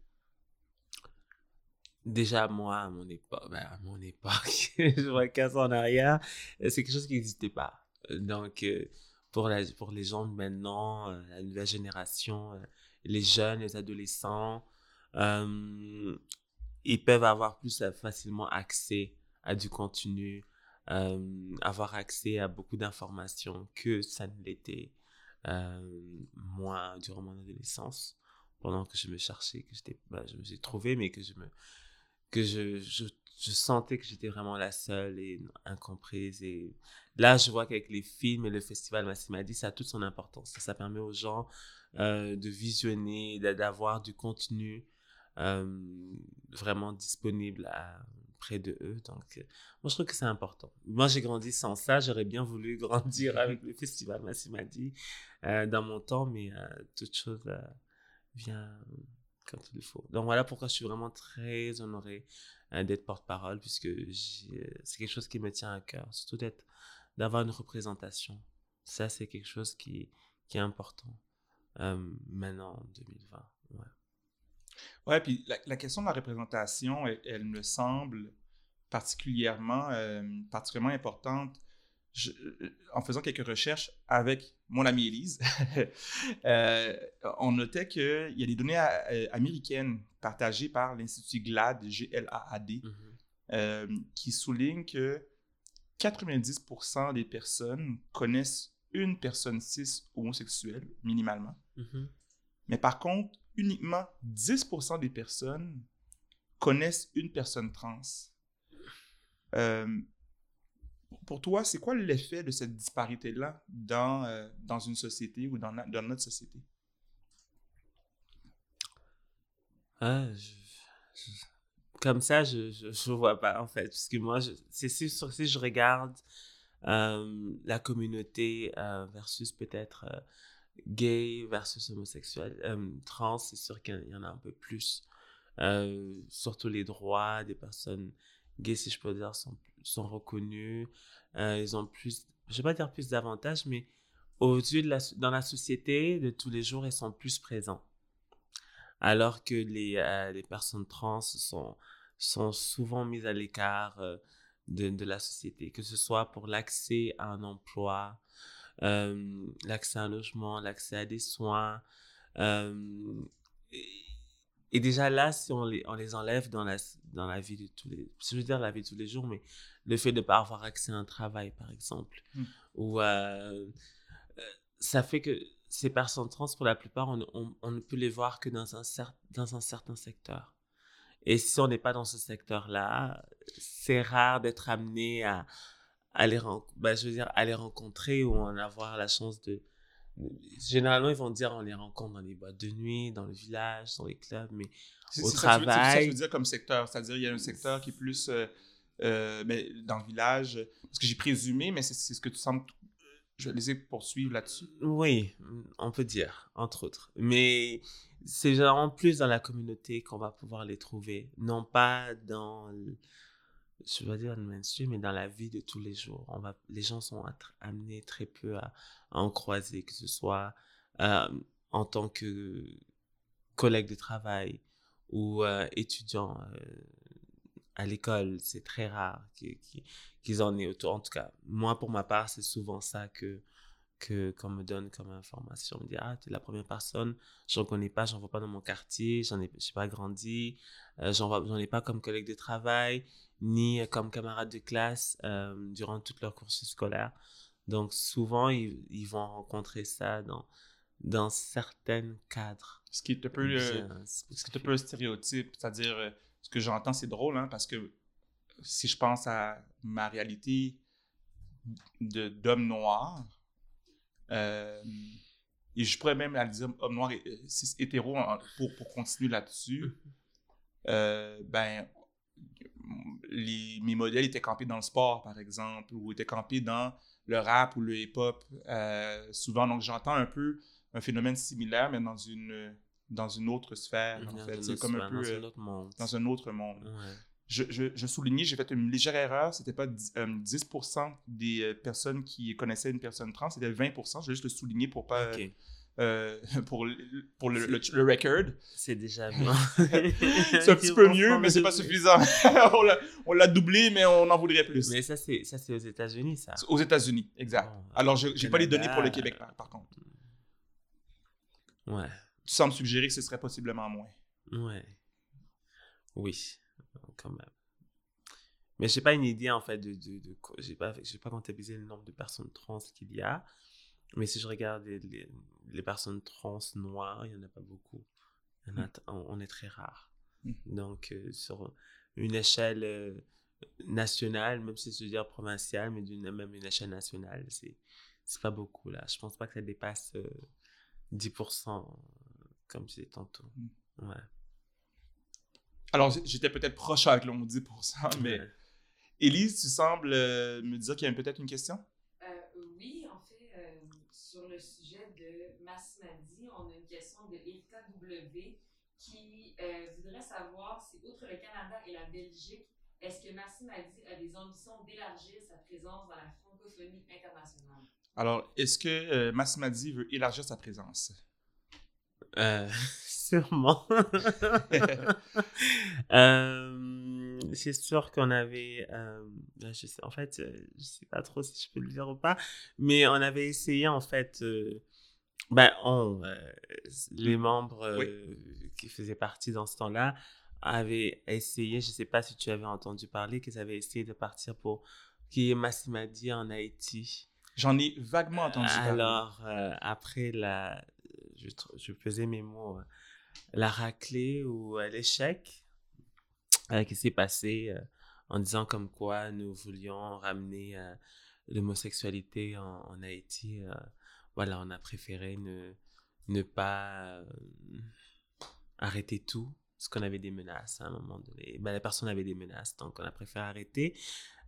Déjà, moi, à mon époque, ben, à mon époque, je vois 15 ans en arrière, euh, c'est quelque chose qui n'existait pas. Donc, euh, pour, la, pour les gens de maintenant, la nouvelle génération, les jeunes, les adolescents, ils peuvent avoir plus facilement accès à du contenu, euh, avoir accès à beaucoup d'informations que ça ne l'était euh, moi durant mon adolescence pendant que je me cherchais que bah, je me suis trouvé mais que je me que je, je, je sentais que j'étais vraiment la seule et incomprise. Et là je vois qu'avec les films et le festival Massimadi ça a toute son importance. Ça, permet aux gens euh, de visionner d'avoir du contenu vraiment disponible à, près de eux. Donc, euh, moi, je trouve que c'est important. Moi, j'ai grandi sans ça. J'aurais bien voulu grandir avec le festival Massimadi euh, dans mon temps, mais euh, toute chose euh, vient quand il faut. Donc, voilà pourquoi je suis vraiment très honoré d'être porte-parole, puisque c'est quelque chose qui me tient à cœur, surtout d'être, d'avoir une représentation. Ça, c'est quelque chose qui, qui est important maintenant en 2020. Ouais. Ouais, puis la, question de la représentation, elle, me semble particulièrement, euh, particulièrement importante. Euh, en faisant quelques recherches avec mon amie Elise, euh, on notait qu'il y a des données américaines partagées par l'Institut GLAD, G-L-A-A-D, mm-hmm. qui soulignent que 90% des personnes connaissent une personne cis homosexuelle, minimalement. Mm-hmm. Mais par contre, uniquement 10% des personnes connaissent une personne trans. Euh, pour toi, c'est quoi l'effet de cette disparité-là dans, euh, dans une société ou dans, dans notre société? Ah, comme ça, je, ne vois pas, en fait. Parce que moi, c'est si je regarde euh, la communauté versus peut-être gay versus homosexuel, euh, trans, c'est sûr qu'il y en a un peu plus. Euh, surtout les droits des personnes gays, si je peux dire, sont, sont reconnus. Euh, ils ont plus, je vais pas dire plus d'avantages, mais aux yeux de la, dans la société de tous les jours, ils sont plus présents. Alors que les, les personnes trans sont, sont souvent mises à l'écart de, de la société, que ce soit pour l'accès à un emploi, l'accès à un logement, l'accès à des soins. et déjà là, si on les, on les enlève dans la, dans la vie de tous les... Je veux dire la vie de tous les jours, mais le fait de ne pas avoir accès à un travail, par exemple, Mm. ou euh, euh, ça fait que ces personnes trans, pour la plupart, on, on, on ne peut les voir que dans un, cer- dans un certain secteur. Et si on n'est pas dans ce secteur-là, c'est rare d'être amené à, ren- ben, je veux dire, les rencontrer ou en avoir la chance de... Généralement, ils vont dire on les rencontre dans les boîtes de nuit, dans le village, dans les clubs, mais au veux- c'est ça que travail. je veux dire comme secteur. C'est-à-dire, il y a un secteur qui est plus euh, euh, mais dans le village. Parce que j'ai présumé, mais c'est ce que tu sembles. Je vais laisser poursuivre là-dessus. Oui, on peut dire, entre autres. Mais c'est généralement plus dans la communauté qu'on va pouvoir les trouver, non pas dans, je dois dire mainstream, mais dans la vie de tous les jours. On va, les gens sont amenés très peu à, en croiser, que ce soit euh, en tant que collègue de travail ou euh, étudiant euh, à l'école. C'est très rare qu'ils en aient autour. En tout cas, moi, pour ma part, c'est souvent ça que qu'on me donne comme information. On me dit, ah, tu es la première personne, je ne connais pas, j'en vois pas dans mon quartier, j'en ai, pas grandi, euh, j'en j'en ai pas comme collègue de travail, ni comme camarade de classe euh, durant toute leur cursus scolaire. Donc, souvent, ils, ils vont rencontrer ça dans, dans certains cadres. Ce qui est un peu, euh, ce qui est un peu stéréotype. C'est-à-dire, euh, ce que j'entends, c'est drôle, hein, parce que si je pense à ma réalité de- d'homme noir, euh, et je pourrais même la dire homme noir et hétéro pour, pour continuer là-dessus, euh, ben, les, mes modèles étaient campés dans le sport, par exemple, ou étaient campés dans le rap ou le hip-hop, euh, souvent. Donc, j'entends un peu un phénomène similaire, mais dans une, dans une autre sphère, en Dans fait. un C'est autre- comme un dans peu un euh, autre monde. dans un autre monde. Ouais. Je, je, je soulignais, j'ai fait une légère erreur, c'était pas 10, euh, 10% des euh, personnes qui connaissaient une personne trans, c'était 20%, je vais juste le souligner pour pas... euh, pour le, pour le, le, le record. C'est déjà bien. C'est un petit peu mieux, mais c'est pas suffisant. on l'a- doublé, mais on en voudrait plus. Mais ça, c'est ça, c'est aux États-Unis, ça. Aux États-Unis, exact. Bon, Alors, je j'ai pas les données pour le Québec, par, par contre. Ouais. Tu sembles suggérer que ce serait possiblement moins. Ouais. Oui, quand même. Mais j'ai pas une idée en fait de, de, de j'ai pas j'ai pas comptabilisé le nombre de personnes trans qu'il y a. Mais si je regarde les, les, les personnes trans noires, il y en a pas beaucoup. A t- on, on est très rare. Mm. Donc euh, sur une échelle euh, nationale, même si je veux dire provinciale, mais d'une même une échelle nationale, c'est c'est pas beaucoup là. Je pense pas que ça dépasse euh, 10% comme je disais tantôt. Mm. Ouais. Alors, j'étais peut-être proche avec le mot 10%, mais. Élise, tu sembles euh, me dire qu'il y a peut-être une question? Euh, oui, en fait, euh, sur le sujet de Massimadi, on a une question de Erika W qui euh, voudrait savoir si, outre le Canada et la Belgique, est-ce que Massimadi a des ambitions d'élargir sa présence dans la francophonie internationale? Alors, est-ce que euh, Massimadi veut élargir sa présence? Euh, sûrement. Euh, c'est sûr qu'on avait, euh, ben, je sais, en fait, je sais pas trop si je peux le dire ou pas, mais on avait essayé en fait, euh, ben on, euh, les membres euh, qui faisaient partie dans ce temps-là avaient essayé, je sais pas si tu avais entendu parler, qu'ils avaient essayé de partir pour qu'il y ait Massimadi en Haïti. J'en ai vaguement entendu parler. Alors, euh, après la. Je, je faisais mes mots. euh, la raclée ou euh, l'échec euh, qui s'est passé euh, en disant comme quoi nous voulions ramener euh, l'homosexualité en, en Haïti. Voilà, on a préféré ne, ne pas euh, arrêter tout. Parce qu'on avait des menaces à un moment donné. Ben, la personne avait des menaces, donc on a préféré arrêter.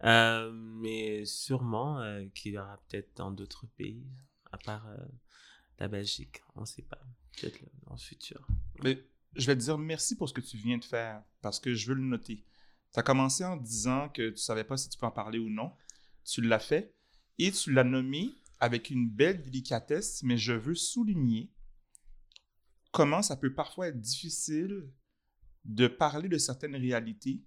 Euh, mais sûrement euh, qu'il y aura peut-être dans d'autres pays, à part la Belgique, on ne sait pas. Peut-être dans le futur. Mais je vais te dire merci pour ce que tu viens de faire, parce que je veux le noter. Tu as commencé en disant que tu savais pas si tu peux en parler ou non. Tu l'as fait et tu l'as nommé avec une belle délicatesse, mais je veux souligner comment ça peut parfois être difficile de parler de certaines réalités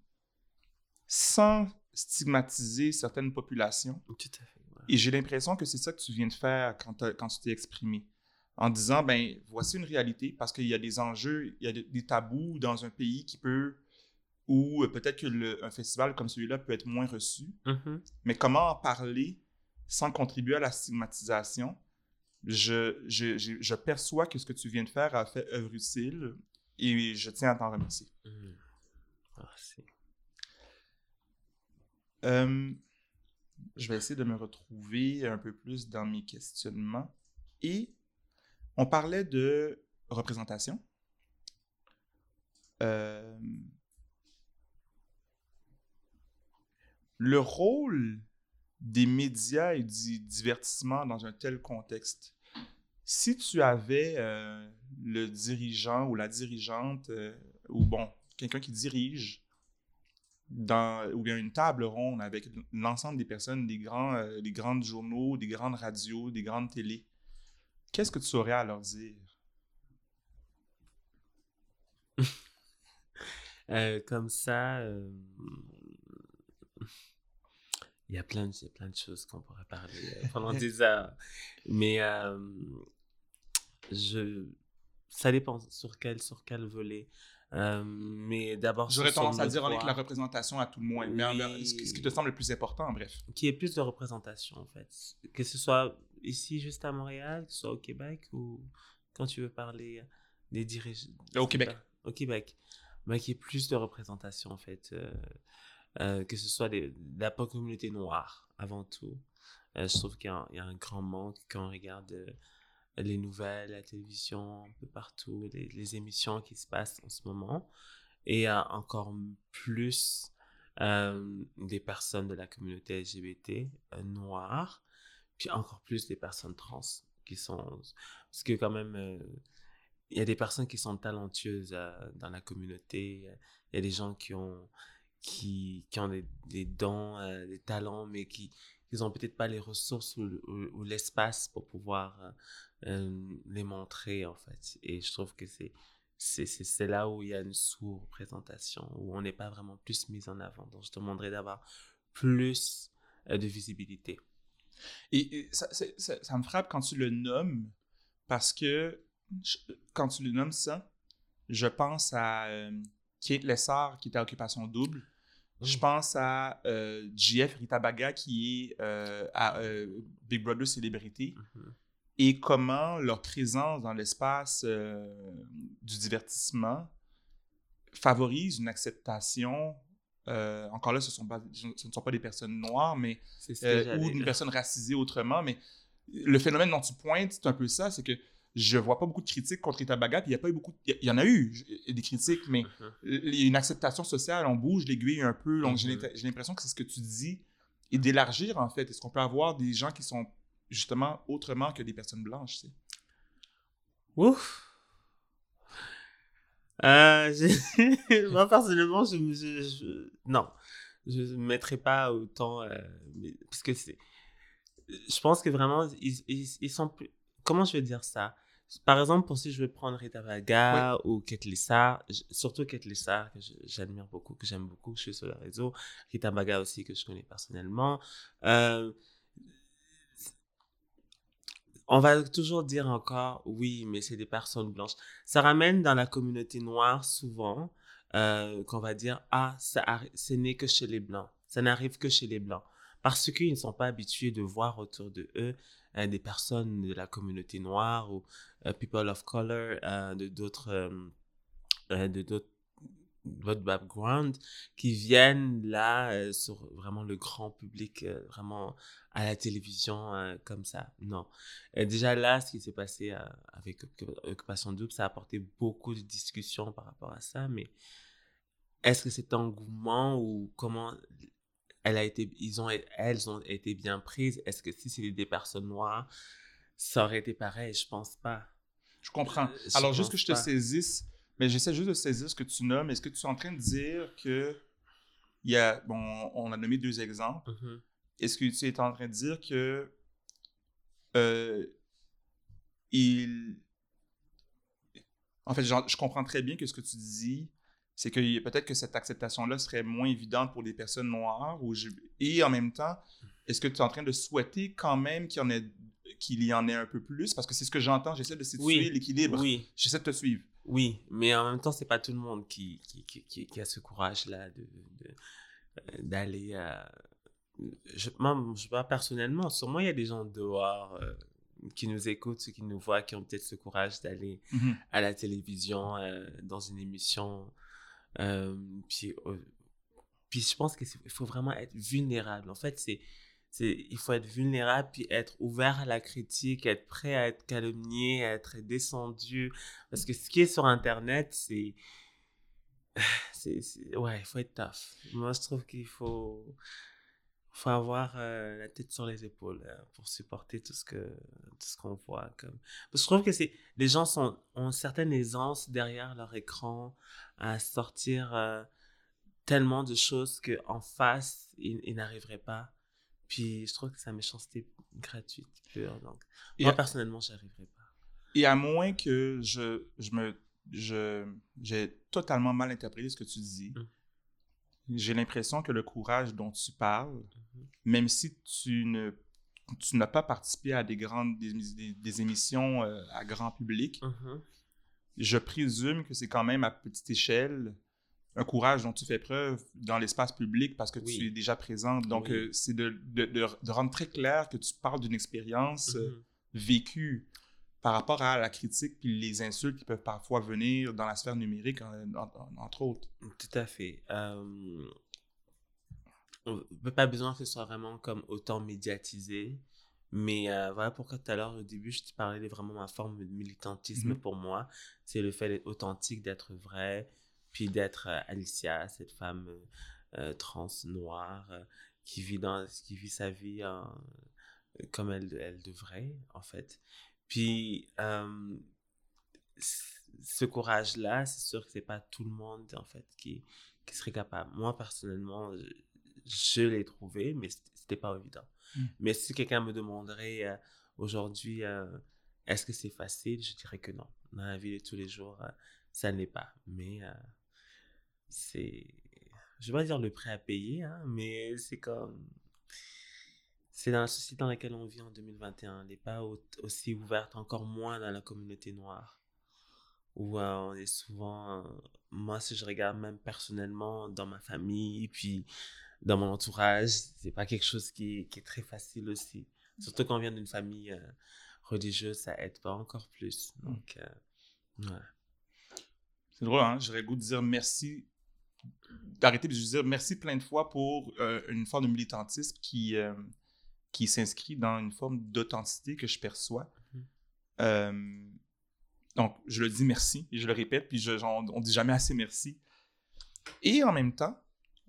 sans stigmatiser certaines populations. Tout à fait. ouais. Et j'ai l'impression que c'est ça que tu viens de faire quand, tu t'es exprimé. en disant, ben, voici une réalité, parce qu'il y a des enjeux, il y a des tabous dans un pays qui peut, ou peut-être que un festival comme celui-là peut être moins reçu, Mhm. mais comment en parler sans contribuer à la stigmatisation? Je, je, je, je perçois que ce que tu viens de faire a fait œuvre utile et je tiens à t'en remercier. Merci. Euh, je vais essayer de me retrouver un peu plus dans mes questionnements. Et on parlait de représentation. Euh, le rôle des médias et du divertissement dans un tel contexte. Si tu avais euh, le dirigeant ou la dirigeante, euh, ou bon, quelqu'un qui dirige dans, ou bien une table ronde avec l'ensemble des personnes, des grands, euh, des grandes journaux, des grandes radios, des grandes télés, qu'est-ce que tu aurais à leur dire? Comme ça, il y a plein de, plein de choses qu'on pourrait parler euh, pendant des heures. Mais euh, je, ça dépend sur quel, sur quel volet. Euh, mais d'abord, J'aurais tendance à dire avec la représentation à tout le moins. Mais en- Oui. ce qui ce qui te semble le plus important, bref. Qu'il y ait plus de représentation, en fait. Que ce soit ici, juste à Montréal, que ce soit au Québec, ou quand tu veux parler des dirigeants. Au Québec. Au Québec. Mais qu'il y ait plus de représentation, en fait. euh, euh, que ce soit la communauté noire, avant tout. Euh, je trouve qu'il y, a un- grand manque quand on regarde euh, les nouvelles, la télévision, un peu partout, les, émissions qui se passent en ce moment. Et encore plus des personnes de la communauté LGBT noire, puis encore plus des personnes trans qui sont... Parce que quand même, il y a des personnes qui sont talentueuses dans la communauté, il y a des gens qui ont, qui, qui ont des, des dons, euh, des talents, mais qui ils ont peut-être pas les ressources ou, ou- l'espace pour pouvoir euh, euh, les montrer, en fait. Et je trouve que c'est c'est là où il y a une sous-représentation, où on n'est pas vraiment plus mis en avant. Donc, je te demanderais d'avoir plus de visibilité. Et, ça, ça- me frappe quand tu le nommes, parce que quand tu le nommes ça, je pense à euh, Kate Lessard qui était à Occupation Double. Je Mm. pense à euh, JF Ritabaga qui est euh, à euh, Big Brother Célébrité Mhm. et comment leur présence dans l'espace euh, du divertissement favorise une acceptation. encore là, ce, sont pas, ce ne sont pas des personnes noires, mais ou une personne racisée autrement, mais le phénomène dont tu pointes, c'est un peu ça, c'est que je vois pas beaucoup de critiques contre Itabaga, puis il y a pas eu beaucoup, il y- en a eu des critiques, mais Mhm. il y a une acceptation sociale, on bouge l'aiguille un peu, donc j'ai l'int- j'ai l'impression que c'est ce que tu dis, et d'élargir en fait, est-ce qu'on peut avoir des gens qui sont justement autrement que des personnes blanches, tu sais? Ouf. Euh, je- Moi, personnellement, je, me- je, je- non, je ne mettrai pas autant, euh, mais- parce que c'est, je pense que vraiment, ils, ils, ils sont plus, comment je vais dire ça? Par exemple, pour si je veux prendre Rita Vaga ou j- surtout Kate Lissard, que j'admire beaucoup, que j'aime beaucoup, je suis sur le réseau, Rita Vaga aussi, que je connais personnellement, euh, on va toujours dire encore oui, mais c'est des personnes blanches. Ça ramène dans la communauté noire souvent euh, qu'on va dire ah, ça ce n'est que chez les blancs. Ça n'arrive que chez les blancs. Parce qu'ils ne sont pas habitués de voir autour de eux des personnes de la communauté noire ou euh, people of color euh, de d'autres euh, euh, de d'autres backgrounds qui viennent là euh, sur vraiment le grand public, euh, vraiment à la télévision euh, comme ça. Non. Déjà là, ce qui s'est passé euh, avec Occup- Occupation Double, ça a apporté beaucoup de discussions par rapport à ça, mais est-ce que cet engouement ou comment elle a été, ils ont, elles ont été bien prises, est-ce que si c'était des personnes noires, ça aurait été pareil? Je pense pas. Je comprends. Euh, je Alors, juste que je te pas. saisisse, mais j'essaie juste de saisir ce que tu nommes. Est-ce que tu es en train de dire que il y a, bon, on a nommé deux exemples. Mhm. Est-ce que tu es en train de dire que euh, il... En fait, genre, je comprends très bien que ce que tu dis, c'est que peut-être que cette acceptation-là serait moins évidente pour les personnes noires. Ou je- Et en même temps, est-ce que tu es en train de souhaiter quand même qu'il y en ait qu'il y en ait un peu plus? Parce que c'est ce que j'entends, j'essaie de situer Oui. l'équilibre. Oui, J'essaie de te suivre. oui, mais en même temps, c'est pas tout le monde qui, qui, qui, a ce courage-là de, euh, d'aller. euh, je, moi, je vois personnellement, sûrement il y a des gens dehors euh, qui nous écoutent, ceux qui nous voient, qui ont peut-être ce courage d'aller Mhm. à la télévision, euh, dans une émission. Euh, puis, euh, puis je pense qu'il faut vraiment être vulnérable. En fait, c'est, il faut être vulnérable, puis être ouvert à la critique, être prêt à être calomnié, à être descendu. Parce que ce qui est sur Internet, c'est, c'est- ouais, il faut être tough. Moi, je trouve qu'il faut, faut avoir euh, la tête sur les épaules euh, pour supporter tout ce que tout ce qu'on voit. Comme... Parce que je trouve que c'est les gens sont, ont une certaine aisance derrière leur écran à sortir euh, tellement de choses qu'en face, ils, ils n'arriveraient pas. Puis je trouve que c'est la méchanceté gratuite, pure. Donc, moi, à- personnellement, j'y arriverais pas. Et à moins que je, je me. Je, j'ai totalement mal interprété ce que tu dis. Mm. J'ai l'impression que le courage dont tu parles, Mhm. même si tu ne tu n'as pas participé à des grandes des, des- des émissions euh, à grand public, Mhm. je présume que c'est quand même à petite échelle un courage dont tu fais preuve dans l'espace public parce que Oui. tu es déjà présente. Donc, Oui. euh, c'est de, de, de- de rendre très clair que tu parles d'une expérience euh, Mhm. vécue par rapport à la critique puis les insultes qui peuvent parfois venir dans la sphère numérique, en- en- en- entre autres. Tout à fait. Euh, on n'a pas besoin que ce soit vraiment comme autant médiatisé. Mais euh, voilà pourquoi tout à l'heure, au début, je te parlais de vraiment ma forme de militantisme Mhm. pour moi. C'est le fait d'être authentique, d'être vrai, puis d'être euh, Alicia, cette femme euh, euh, trans noire euh, qui, vit dans, qui vit sa vie euh, comme elle, elle devrait, en fait. Puis, euh, ce courage-là, c'est sûr que c'est pas tout le monde, en fait, qui, qui serait capable. Moi, personnellement, je, je l'ai trouvé, mais c'était pas évident. Mm. Mais si quelqu'un me demanderait euh, aujourd'hui, euh, est-ce que c'est facile, je dirais que non. Dans la vie de tous les jours, euh, ça n'est pas. Mais c'est, je vais pas dire le prêt à payer, hein, mais c'est comme, c'est dans la société dans laquelle on vit en 2021. Elle n'est pas au- aussi ouverte, encore moins dans la communauté noire. Où euh, on est souvent, euh, moi si je regarde même personnellement dans ma famille, puis dans mon entourage, c'est pas quelque chose qui est, qui est très facile aussi. Surtout quand on vient d'une famille euh, religieuse, ça aide pas encore plus. Donc, euh, ouais. C'est drôle, hein? J'aurais le goût de dire merci, d'arrêter de dire merci plein de fois pour euh, une forme de militantisme qui, euh, qui s'inscrit dans une forme d'authenticité que je perçois. Mhm. Euh, donc, je le dis merci, et je le répète, puis je, on dit jamais assez merci. Et en même temps,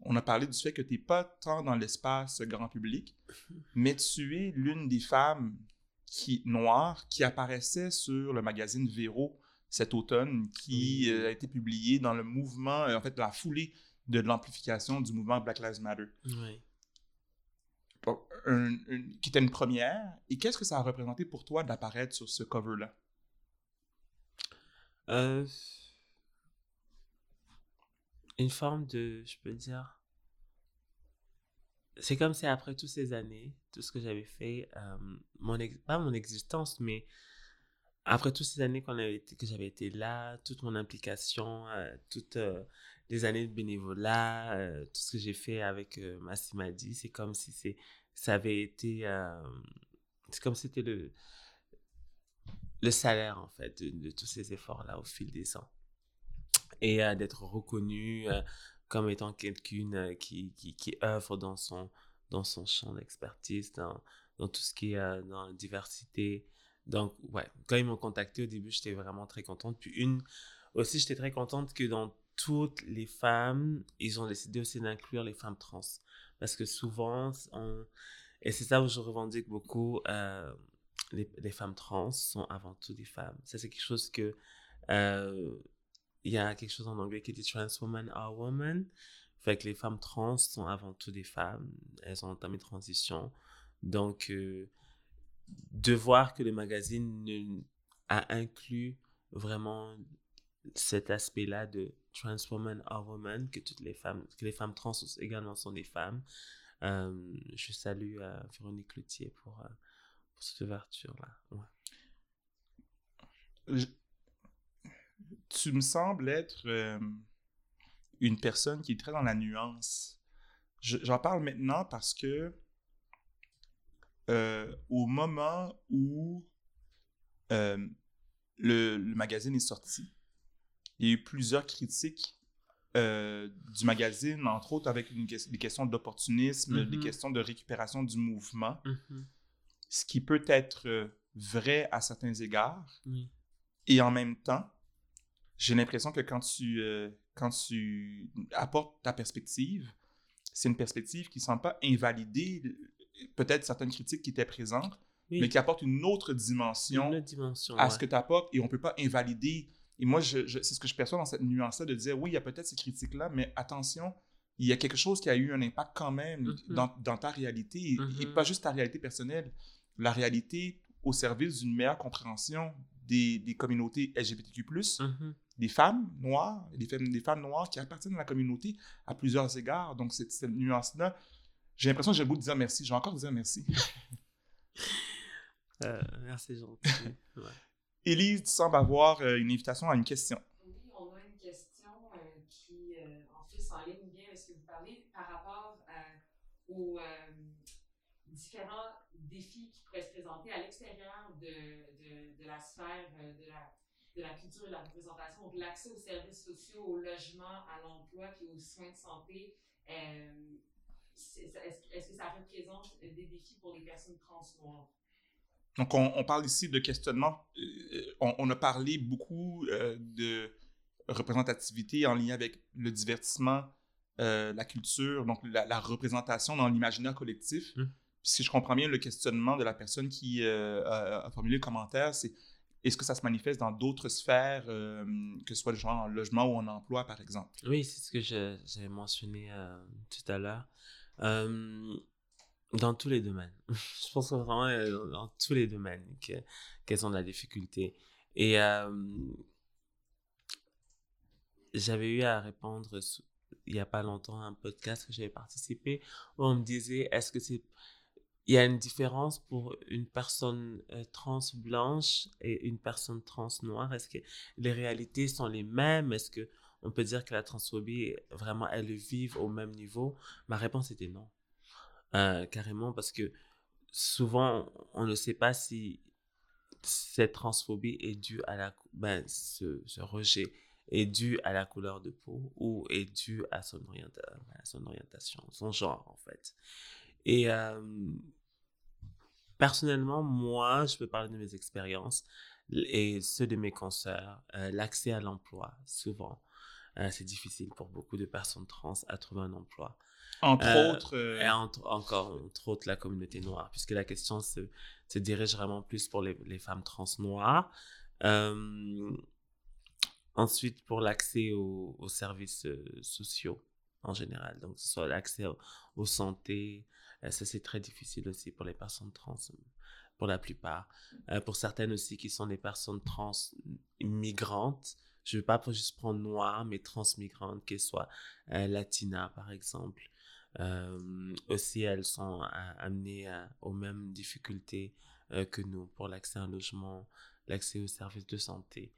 on a parlé du fait que tu n'es pas tant dans l'espace grand public, mais tu es l'une des femmes qui, noires qui apparaissait sur le magazine Véro cet automne, qui Oui. euh, a été publié dans le mouvement, euh, en fait, dans la foulée de l'amplification du mouvement Black Lives Matter, Ouais. Donc, un- un- qui était une première. Et qu'est-ce que ça a représenté pour toi d'apparaître sur ce cover-là? Euh, une forme de, je peux dire, c'est comme si après toutes ces années, tout ce que j'avais fait, euh, mon ex- pas mon existence, mais après toutes ces années qu'on avait été, que j'avais été là, toute mon implication, euh, toutes les années de bénévolat, tout ce que j'ai fait avec Massimadi, c'est comme si c'est, ça avait été, c'est comme c'était le, le salaire en fait de, tous ces efforts-là au fil des ans. Et euh, d'être reconnu comme étant quelqu'une qui, qui, qui œuvre dans son, dans son champ d'expertise, dans, dans tout ce qui est dans la diversité. Donc, ouais, quand ils m'ont contacté au début, j'étais vraiment très contente. Puis une, aussi, j'étais très contente que dans toutes les femmes, ils ont décidé aussi d'inclure les femmes trans. Parce que souvent, et c'est ça où je revendique beaucoup, euh, les, femmes trans sont avant tout des femmes. Ça, c'est quelque chose que... euh, il y a quelque chose en anglais qui dit trans woman are woman. Fait que les femmes trans sont avant tout des femmes. Elles ont entamé transition. Donc, euh, de voir que le magazine ne- a inclus vraiment cet aspect-là de trans woman are woman, que toutes les femmes, que les femmes trans également sont des femmes. Euh, je salue euh, Véronique Cloutier pour, euh, pour cette ouverture-là. Tu me sembles être une personne qui est très dans la nuance. Je- J'en parle maintenant parce que au moment où le, le magazine est sorti, il y a eu plusieurs critiques euh, du magazine, entre autres avec une des questions d'opportunisme, des Mhm. questions de récupération du mouvement, Mhm. ce qui peut être euh, vrai à certains égards. Oui. Et en même temps, j'ai l'impression que quand tu, euh, quand tu apportes ta perspective, c'est une perspective qui ne semble pas invalider peut-être certaines critiques qui étaient présentes, Oui. mais qui apporte une autre dimension Une autre dimension. à ouais. ce que tu apportes et on ne peut pas invalider. Et moi, je, je- c'est ce que je perçois dans cette nuance-là de dire oui, il y a peut-être ces critiques-là, mais attention, il y a quelque chose qui a eu un impact quand même Mhm. dans, dans ta réalité et, et Mhm. pas juste ta réalité personnelle, la réalité au service d'une meilleure compréhension des, des communautés LGBTQ, Mhm. des femmes noires, des femmes, des femmes noires qui appartiennent à la communauté à plusieurs égards. Donc, cette, cette nuance-là, j'ai l'impression que j'ai le goût de dire merci. Je vais encore dire merci. Euh, merci, gentil. Ouais. Élise, tu sembles avoir euh, une invitation à une question. Oui, on a une question euh, qui, euh, en fait, s'enligne bien avec ce que vous parlez par rapport aux euh, différents défis qui pourraient se présenter à l'extérieur de, de, la sphère de, la, de la culture et de la représentation. Donc, l'accès aux services sociaux, au logement, à l'emploi puis aux soins de santé. est-ce que ça représente des défis pour les personnes trans noires? Donc, on, on parle ici de questionnement. Euh, on, on a parlé beaucoup euh, de représentativité en lien avec le divertissement, euh, la culture, donc la, la représentation dans l'imaginaire collectif. Puis si je comprends bien le questionnement de la personne qui euh, a, a formulé le commentaire, c'est est-ce que ça se manifeste dans d'autres sphères, que ce soit genre en logement ou en emploi, par exemple? Oui, c'est ce que j'avais mentionné tout à l'heure. Euh, dans tous les domaines. je pense vraiment euh, dans, dans tous les domaines que- qu'elles ont de la difficulté. Et euh, j'avais eu à répondre il n'y a pas longtemps à un podcast que j'avais participé où on me disait est-ce que c'est il y a une différence pour une personne euh, trans blanche et une personne trans noire? Est-ce que les réalités sont les mêmes? Est-ce que on peut dire que la transphobie vraiment elles le vivent au même niveau? Ma réponse était non, Euh, carrément parce que souvent on ne sait pas si cette transphobie est due à la ben, ce, ce rejet est dû à la couleur de peau ou est dû à son, orienta- son orientation, son genre en fait. Et personnellement, moi, je peux parler de mes expériences et ceux de mes consoeurs. Euh, L'accès à l'emploi, souvent, euh, c'est difficile pour beaucoup de personnes trans à trouver un emploi. Entre Euh, autres, euh, Et entre, encore, entre autres, la communauté noire, puisque la question se, se dirige vraiment plus pour les, les femmes trans noires. Euh, ensuite, pour l'accès aux, aux services sociaux en général, donc que ce soit l'accès aux, aux santé, ça c'est très difficile aussi pour les personnes trans, pour la plupart. Pour certaines aussi qui sont des personnes trans migrantes, je ne veux pas juste prendre noir, mais transmigrantes, qu'elles soient euh, latinas par exemple. Euh, aussi, elles sont amenées à- aux mêmes difficultés euh, que nous pour l'accès à un logement, l'accès aux services de santé.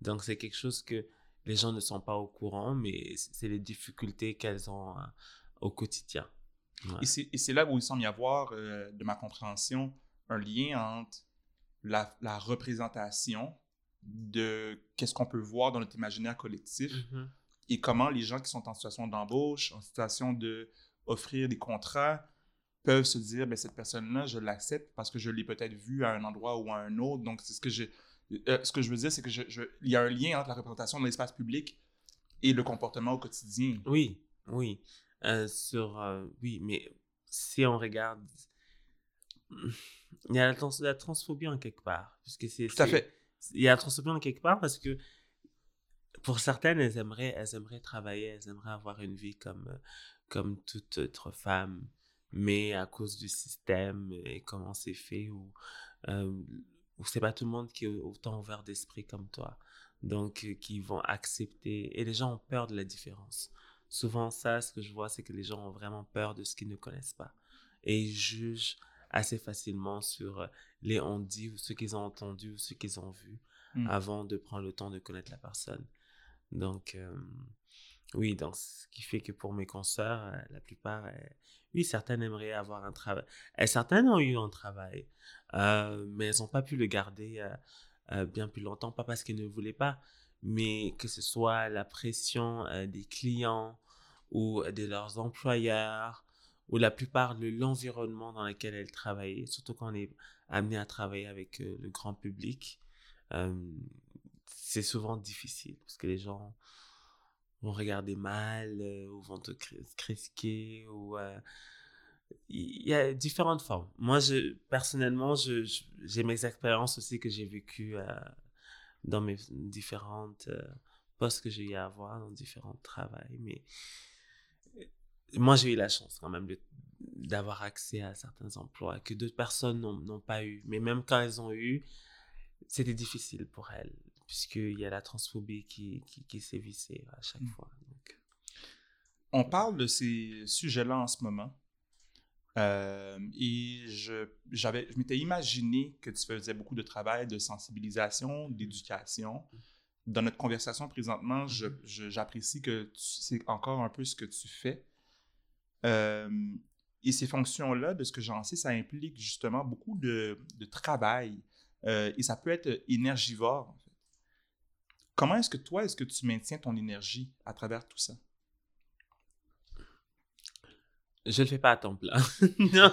Donc, c'est quelque chose que les gens ne sont pas au courant, mais c'est les difficultés qu'elles ont euh, au quotidien. Ouais. Et c'est là où il semble y avoir, euh, de ma compréhension, un lien entre la, la représentation de qu'est-ce qu'on peut voir dans notre imaginaire collectif Mhm. et comment les gens qui sont en situation d'embauche, en situation de offrir des contrats, peuvent se dire, ben, cette personne-là, je l'accepte parce que je l'ai peut-être vue à un endroit ou à un autre. Donc, c'est ce que je, euh, ce que je veux dire, c'est que je, je- il y a un lien entre la représentation de l'espace public et le comportement au quotidien. Oui, oui. Euh, sur, euh, oui, mais si on regarde, il y a la, trans- la transphobie en quelque part. Puisque c'est, Tout à fait. Il y a la transphobie en quelque part parce que pour certaines, elles aimeraient, elles aimeraient travailler, elles aimeraient avoir une vie comme, comme toute autre femme. Mais à cause du système et comment c'est fait, ou, euh, ou c'est pas tout le monde qui est autant ouvert d'esprit comme toi. Donc, euh, qui vont accepter. Et les gens ont peur de la différence. Souvent, ça, ce que je vois, c'est que les gens ont vraiment peur de ce qu'ils ne connaissent pas. Et ils jugent assez facilement sur les on-dit ou ce qu'ils ont entendu ou ce qu'ils ont vu Mm. avant de prendre le temps de connaître la personne. Donc, euh, oui, donc ce qui fait que pour mes consoeurs, euh, la plupart, euh, oui, certaines aimeraient avoir un travail. Et certaines ont eu un travail, euh, mais elles n'ont pas pu le garder euh, euh, bien plus longtemps, pas parce qu'elles ne voulaient pas, mais que ce soit la pression euh, des clients ou de leurs employeurs ou la plupart de l'environnement dans lequel elles travaillaient, surtout quand on est amené à travailler avec euh, le grand public. Euh, c'est souvent difficile parce que les gens vont regarder mal euh, ou vont te cri- critiquer ou il y a différentes formes. Moi, je, personnellement, je, je- j'ai mes expériences aussi que j'ai vécues euh, dans mes différentes euh, postes que j'ai eu à avoir, dans différents travails. Mais moi, j'ai eu la chance quand même d'avoir accès à certains emplois que d'autres personnes n'ont pas eu. Mais même quand elles ont eu, c'était difficile pour elles, puisqu'il y a la transphobie qui, qui, qui sévissait à chaque Mm. fois. Donc, On parle de ces sujets-là en ce moment. Euh, et je, j'avais, je m'étais imaginé que tu faisais beaucoup de travail de sensibilisation, d'éducation. Dans notre conversation présentement, je, je- j'apprécie que tu- c'est encore un peu ce que tu fais. Euh, et ces fonctions-là, de ce que j'en sais, ça implique justement beaucoup de, de travail. Euh, et ça peut être énergivore. Comment est-ce que toi, est-ce que tu maintiens ton énergie à travers tout ça? je le fais pas à temps plein. non.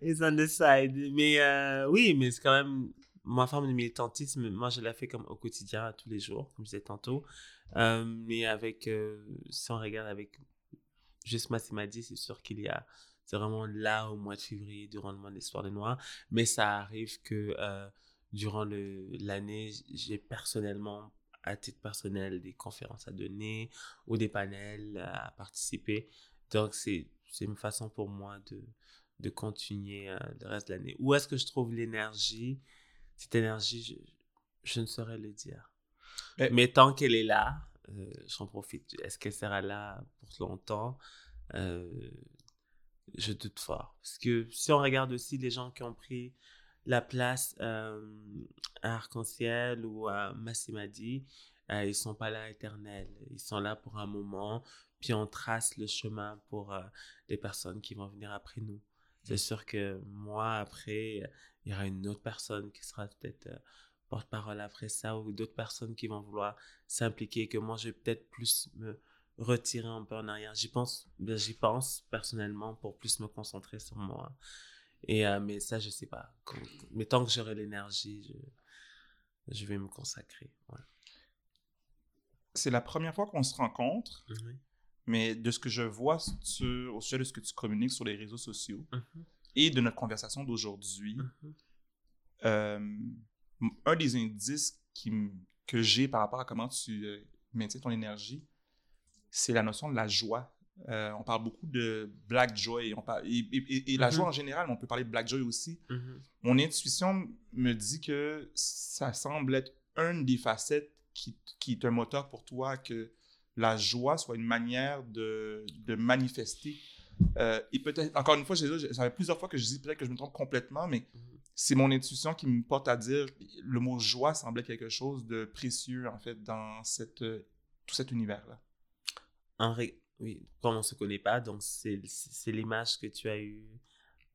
It's on the side. Mais euh, oui, mais c'est quand même ma forme de militantisme. Moi, je la fais comme au quotidien, tous les jours, comme je disais tantôt. Euh, mais avec, euh, si on regarde avec juste Massimadi, c'est sûr qu'il y a, c'est vraiment là au mois de février, durant le mois de l'histoire des Noirs. Mais ça arrive que durant l'année, j'ai personnellement, à titre personnel, des conférences à donner ou des panels à participer. Donc, c'est c'est une façon pour moi de, de continuer euh, le reste de l'année. Où est-ce que je trouve l'énergie? Cette énergie, je, je ne saurais le dire. Eh. Mais tant qu'elle est là, euh, j'en profite. Est-ce qu'elle sera là pour longtemps? Euh, Je doute fort. Parce que si on regarde aussi les gens qui ont pris la place à Arc-en-Ciel ou à Massimadi, euh, ils sont pas là éternels. Ils sont là pour un moment, puis on trace le chemin pour euh, les personnes qui vont venir après nous. C'est sûr que moi, après, il y aura une autre personne qui sera peut-être euh, porte-parole après ça, ou d'autres personnes qui vont vouloir s'impliquer, que moi, je vais peut-être plus me retirer un peu en arrière. J'y pense, ben, j'y pense personnellement pour plus me concentrer sur moi. Et, euh, mais ça, je sais pas. Quand- Mais tant que j'aurai l'énergie, je, je vais me consacrer. ouais. C'est la première fois qu'on se rencontre, Mhm. mais de ce que je vois sur- au sujet de ce que tu communiques sur les réseaux sociaux Mhm. et de notre conversation d'aujourd'hui, Mhm. euh, un des indices qui que j'ai par rapport à comment tu euh, maintiens ton énergie, c'est la notion de la joie. Euh, on parle beaucoup de black joy, on parle, et, et- et- et la Mhm. joie en général, mais on peut parler de black joy aussi. Mhm. Mon intuition me dit que ça semble être une des facettes qui, qui est un moteur pour toi, que la joie soit une manière de, de manifester. Euh, et peut-être, encore une fois, ça fait plusieurs fois que je dis peut-être que je me trompe complètement, mais Mhm. c'est mon intuition qui me porte à dire le mot joie semblait quelque chose de précieux, en fait, dans cette, euh, tout cet univers-là. En ré- Oui, comme on se connaît pas, donc c'est l'image que tu as eue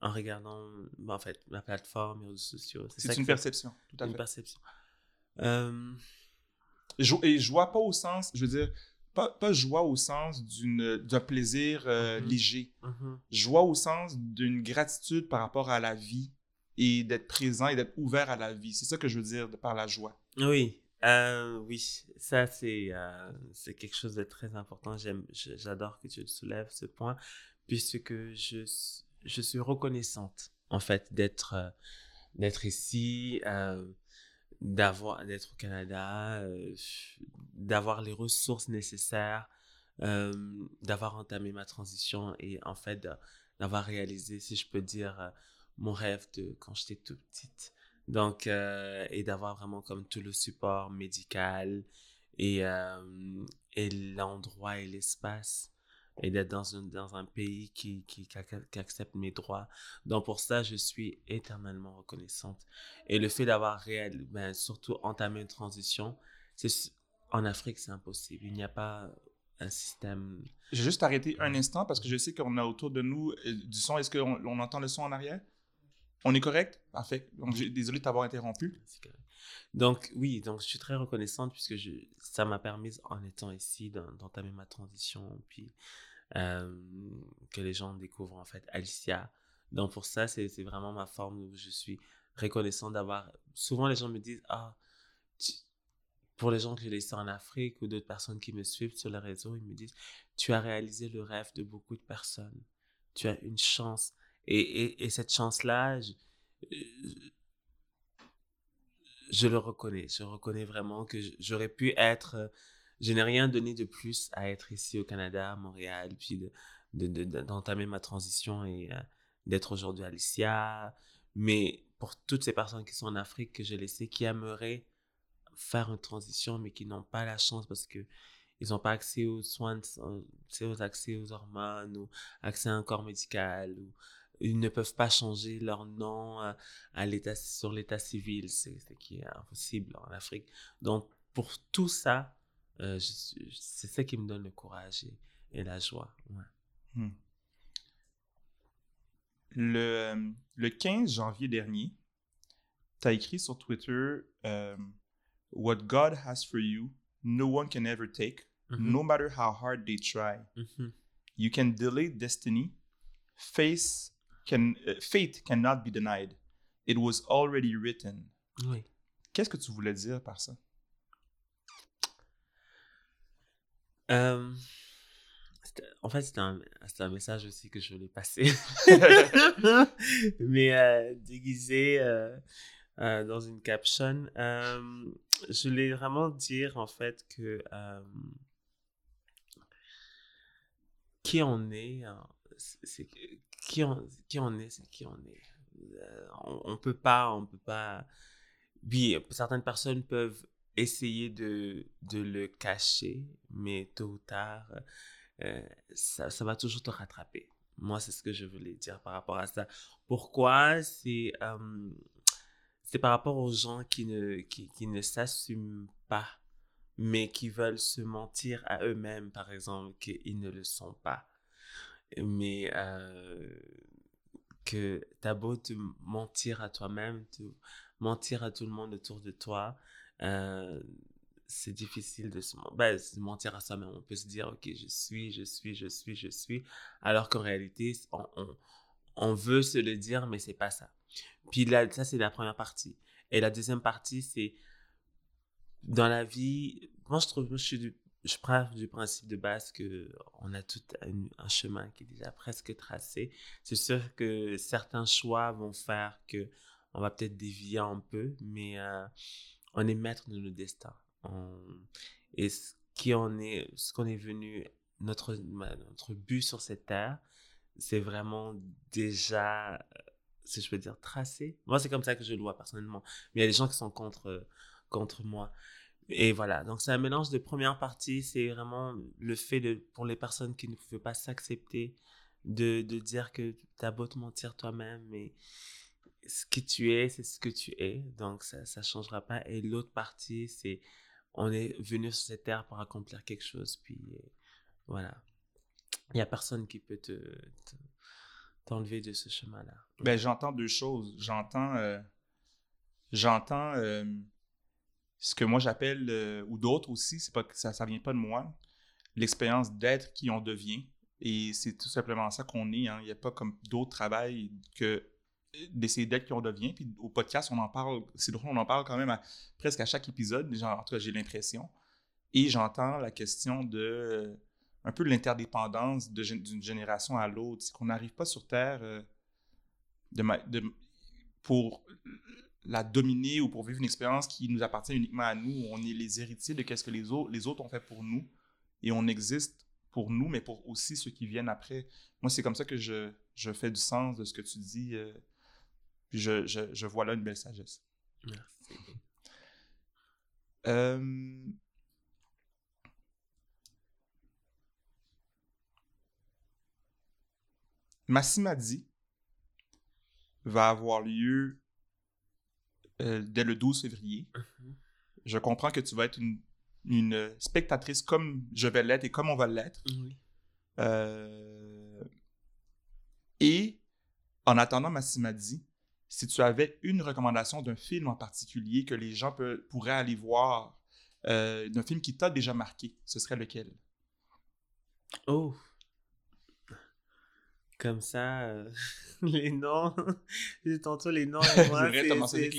en regardant, ben, en fait, la plateforme, les réseaux sociaux. C'est une perception, tout à Une fait. perception. Euh, Jo- et joie pas au sens, je veux dire, pas, pas joie au sens d'un plaisir euh, Mhm. léger. mhm. Joie au sens d'une gratitude par rapport à la vie et d'être présent et d'être ouvert à la vie. C'est ça que je veux dire de par la joie. Oui, euh, oui, ça c'est euh, c'est quelque chose de très important. J'adore que tu soulèves ce point, puisque je, je suis reconnaissante en fait d'être euh, ici, d'avoir d'être au Canada, d'avoir les ressources nécessaires, d'avoir entamé ma transition et en fait d'avoir réalisé, si je peux dire, mon rêve de quand j'étais toute petite. Donc, euh, et d'avoir vraiment comme tout le support médical et, euh, et l'endroit et l'espace et d'être dans un, dans un pays qui, qui, qui, accepte mes droits. Donc pour ça, je suis éternellement reconnaissante. Et le fait d'avoir réel, ben, surtout entamé une transition, c'est en Afrique, c'est impossible. Il n'y a pas un système. J'ai juste arrêté un instant parce que je sais qu'on a autour de nous euh, du son. Est-ce qu'on on entend le son en arrière? On est correct? Parfait. Donc, désolé de t'avoir interrompu. Donc, oui, donc je suis très reconnaissante puisque je, ça m'a permis, en étant ici, d'entamer ma transition, puis euh, que les gens découvrent en fait Alicia. Donc, pour ça, c'est vraiment ma forme où je suis reconnaissant d'avoir. Souvent, les gens me disent Ah, pour les gens que j'ai laissés en Afrique ou d'autres personnes qui me suivent sur les réseaux, ils me disent Tu as réalisé le rêve de beaucoup de personnes. Tu as une chance. Et, et, cette chance-là, je, je, le reconnais. Je reconnais vraiment que j'aurais pu être. Je n'ai rien donné de plus à être ici au Canada, à Montréal, puis d'entamer de, de, ma transition et euh, d'être aujourd'hui Alicia. Mais pour toutes ces personnes qui sont en Afrique que j'ai laissées, qui aimeraient faire une transition, mais qui n'ont pas la chance parce que ils n'ont pas accès aux soins, aux accès aux hormones ou accès à un corps médical ou ils ne peuvent pas changer leur nom euh, à l'état, sur l'état civil, c'est ce qui est impossible en Afrique. Donc, pour tout ça, euh, c'est ça qui me donne le courage et, la joie. Hmm. Le, le 15 janvier dernier, tu as écrit sur Twitter euh, What God has for you, no one can ever take, mm-hmm. no matter how hard they try. Mm-hmm. You can delay destiny, face can, uh, fate cannot be denied. It was already written. Oui. Qu'est-ce que tu voulais dire par ça? Euh, en fait, c'était un, un, message aussi que je voulais passer. Mais euh, déguisé euh, dans une caption. je voulais vraiment dire en fait que qui on est, hein, c'est qui on, qui on est, c'est qui on est. Euh, on, peut pas, on peut pas. Oui, certaines personnes peuvent essayer de, de le cacher, mais tôt ou tard, euh, ça, ça, va toujours te rattraper. Moi, c'est ce que je voulais dire par rapport à ça. Pourquoi? C'est euh, c'est par rapport aux gens qui ne, qui, qui ne s'assument pas, mais qui veulent se mentir à eux-mêmes, par exemple, qu'ils ne le sont pas mais euh, que t'as beau te mentir à toi-même, te mentir à tout le monde autour de toi, euh, c'est difficile de se ben, mentir à soi-même. On peut se dire, ok, je suis, je suis, je suis, je suis, alors qu'en réalité, on, veut se le dire, mais c'est pas ça. Puis là, ça, c'est la première partie. Et la deuxième partie, c'est dans la vie, moi, je trouve, je suis du, je pars du principe de base que on a tout un, chemin qui est déjà presque tracé. C'est sûr que certains choix vont faire que on va peut-être dévier un peu, mais euh, on est maître de notre destin. et ce qui on est, ce qu'on est venu, notre notre but sur cette terre, c'est vraiment déjà, si je peux dire, tracé. Moi, c'est comme ça que je le vois personnellement. Mais il y a des gens qui sont contre contre moi. Et voilà, donc c'est un mélange de première partie, c'est vraiment le fait de, pour les personnes qui ne pouvaient pas s'accepter, de, de dire que tu as beau te mentir toi-même, mais ce que tu es, c'est ce que tu es, donc ça ne changera pas. Et l'autre partie, c'est on est venu sur cette terre pour accomplir quelque chose, puis voilà. Il n'y a personne qui peut te, t'enlever de ce chemin-là. Ben, j'entends deux choses. J'entends, euh, j'entends euh, ce que moi j'appelle, euh, ou d'autres aussi, c'est pas ça ne vient pas de moi, l'expérience d'être qui on devient. Et c'est tout simplement ça qu'on est. Hein. Il n'y a pas comme d'autres travail que d'essayer d'être qui on devient. Puis au podcast, on en parle, c'est drôle, on en parle quand même presque à chaque épisode. Genre, en tout cas, j'ai l'impression. Et j'entends la question de euh, un peu l'interdépendance d'une génération à l'autre. C'est qu'on n'arrive pas sur Terre euh, de, de, pour la dominer ou pour vivre une expérience qui nous appartient uniquement à nous. On est les héritiers de ce que les autres, les autres ont fait pour nous et on existe pour nous, mais pour aussi ceux qui viennent après. Moi, c'est comme ça que je, je, fais du sens de ce que tu dis. Euh, puis je, je, je, vois là une belle sagesse. Merci. Euh, Massimadi va avoir lieu euh, dès le 12 février. Mhm. Je comprends que tu vas être une, une spectatrice comme je vais l'être et comme on va l'être. Euh, et en attendant Massimadi, si tu avais une recommandation d'un film en particulier que les gens peut- pourraient aller voir, euh, d'un film qui t'a déjà marqué, ce serait lequel? Oh. Comme ça, euh, les noms. Tantôt les noms et moi, C'est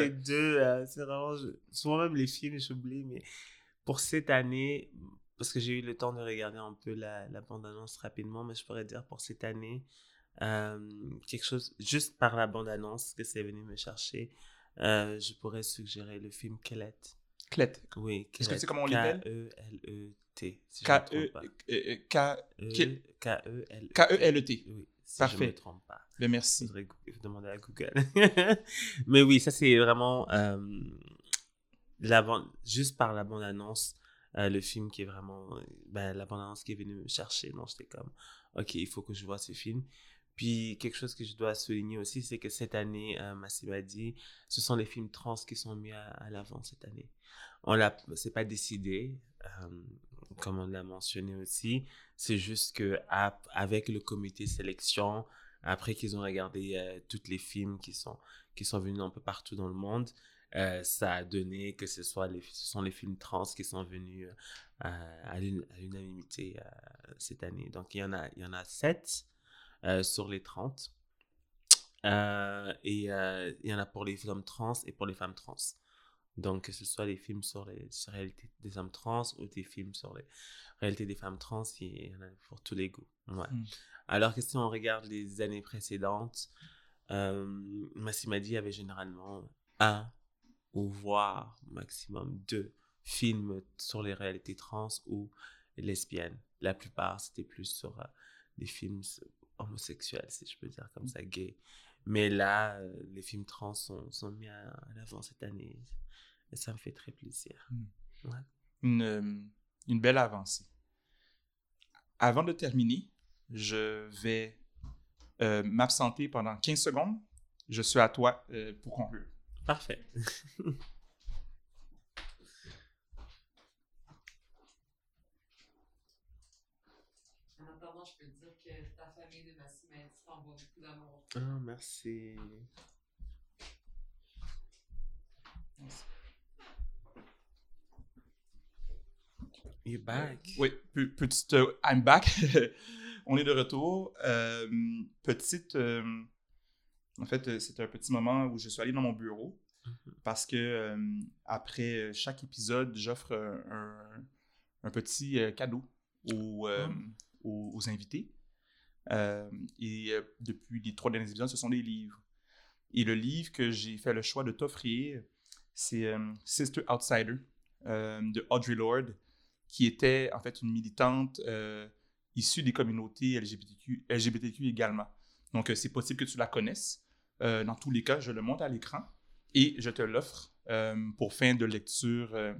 euh, deux. euh, c'est vraiment. je- souvent même les films, j'oublie, mais pour cette année, parce que j'ai eu le temps de regarder un peu la, la bande-annonce rapidement, mais je pourrais dire pour cette année, euh, quelque chose, juste par la bande-annonce que c'est venu me chercher, je pourrais suggérer le film Kellet. Clette. Oui, Est-ce que c'est comment on l'appelle? K-E-L-E-T. si je trompe pas. euh, K- E- Quel- K-E-L. K-E-L-E-T. Oui, si je Parfait. me trompe pas. Ben merci. Faudrait gou- demander à Google. Mais oui, ça c'est vraiment euh, la bande, juste par la bande-annonce, euh, le film qui est vraiment, euh, ben, la bande-annonce qui est venue me chercher. Donc j'étais comme, ok, il faut que je vois ce film. Puis quelque chose que je dois souligner aussi, c'est que cette année, euh, Massimo a dit, ce sont les films trans qui sont mis à, à l'avant cette année. On l'a, c'est pas décidé, euh, comme on l'a mentionné aussi. C'est juste que avec le comité sélection, après qu'ils ont regardé euh, tous les films qui sont qui sont venus un peu partout dans le monde, euh, ça a donné que ce soit les ce sont les films trans qui sont venus euh, à l'un- à l'unanimité euh, cette année. Donc il y en a il y en a sept euh, sur les 30. Euh, et il y en a pour les hommes trans et pour les femmes trans. Donc, que ce soit les films sur les sur la réalité des hommes trans ou des films sur les réalités des femmes trans, il y en a pour tous les goûts. Ouais. Mm. Alors que si on regarde les années précédentes, euh, Massimadi avait généralement un ou voire maximum deux films sur les réalités trans ou lesbiennes. La plupart, c'était plus sur euh, des films homosexuels, si je peux dire comme ça, gays. Mais là, euh, les films trans sont, sont mis à, à l'avant cette année. Et ça me fait très plaisir. Une, euh, une belle avancée. Avant de terminer, je vais euh, m'absenter pendant 15 secondes. Je suis à toi euh, pour conclure. Parfait. En attendant, je peux te dire que ta famille de Massimadi t'envoie beaucoup d'amour. Ah, merci. You back? Oui, pe- petite. euh, I'm back. On est de retour. Euh, petite. euh, en fait, euh, c'est un petit moment où je suis allé dans mon bureau Mhm. parce que euh, après chaque épisode, j'offre un, petit cadeau aux, euh, aux, aux invités. Et depuis les trois derniers épisodes, ce sont des livres. Et le livre que j'ai fait le choix de t'offrir, c'est Sister Outsider de Audre Lorde, qui était en fait une militante euh, issue des communautés LGBTQ, LGBTQ également. Donc, euh, c'est possible que tu la connaisses. Euh, dans tous les cas, je le monte à l'écran et je te l'offre pour fin de lecture.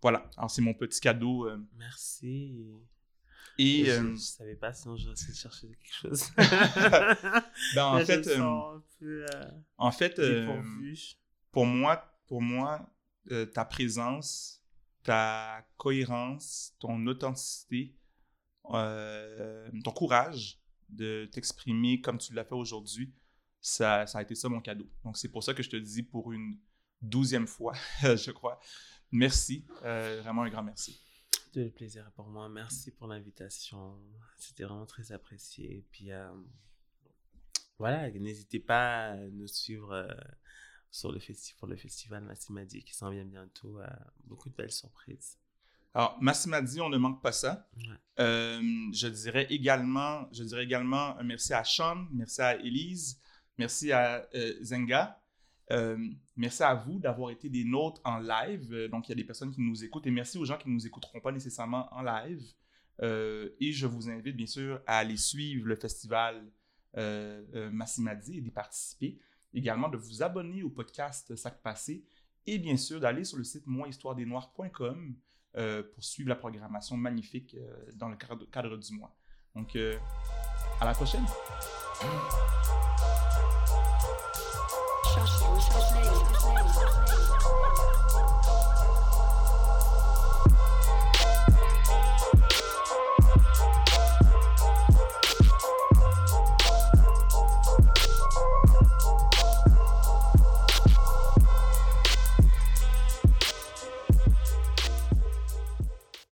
voilà, c'est mon petit cadeau. Merci. et je, euh, je savais pas, sinon j'aurais essayé de chercher quelque chose. ben, en Là, fait, euh, un peu euh, en fait, dépourvu. pour moi, pour moi, ta présence, ta cohérence, ton authenticité, euh, ton courage de t'exprimer comme tu l'as fait aujourd'hui, ça, ça a été ça mon cadeau. Donc c'est pour ça que je te dis pour une douzième fois, je crois, merci, euh, vraiment un grand merci. Tout le plaisir pour moi. Merci pour l'invitation. C'était vraiment très apprécié. Et puis, euh, voilà, n'hésitez pas à nous suivre sur le pour le festival Massimadi qui s'en vient bientôt. euh, beaucoup de belles surprises. Alors, Massimadi, on ne manque pas ça. Ouais. Euh, je dirais également, je dirais également un merci à Sean, merci à Elise, merci à euh, Zenga. Euh, merci à vous d'avoir été des nôtres en live. Euh, donc, il y a des personnes qui nous écoutent et merci aux gens qui ne nous écouteront pas nécessairement en live. Euh, et je vous invite bien sûr à aller suivre le festival euh, euh, Massimadi et d'y participer également de vous abonner au podcast Sac Passé et bien sûr d'aller sur le site monhistoiredesnoirs.com euh, pour suivre la programmation magnifique euh, dans le cadre, cadre, du mois. Donc, euh, à la prochaine!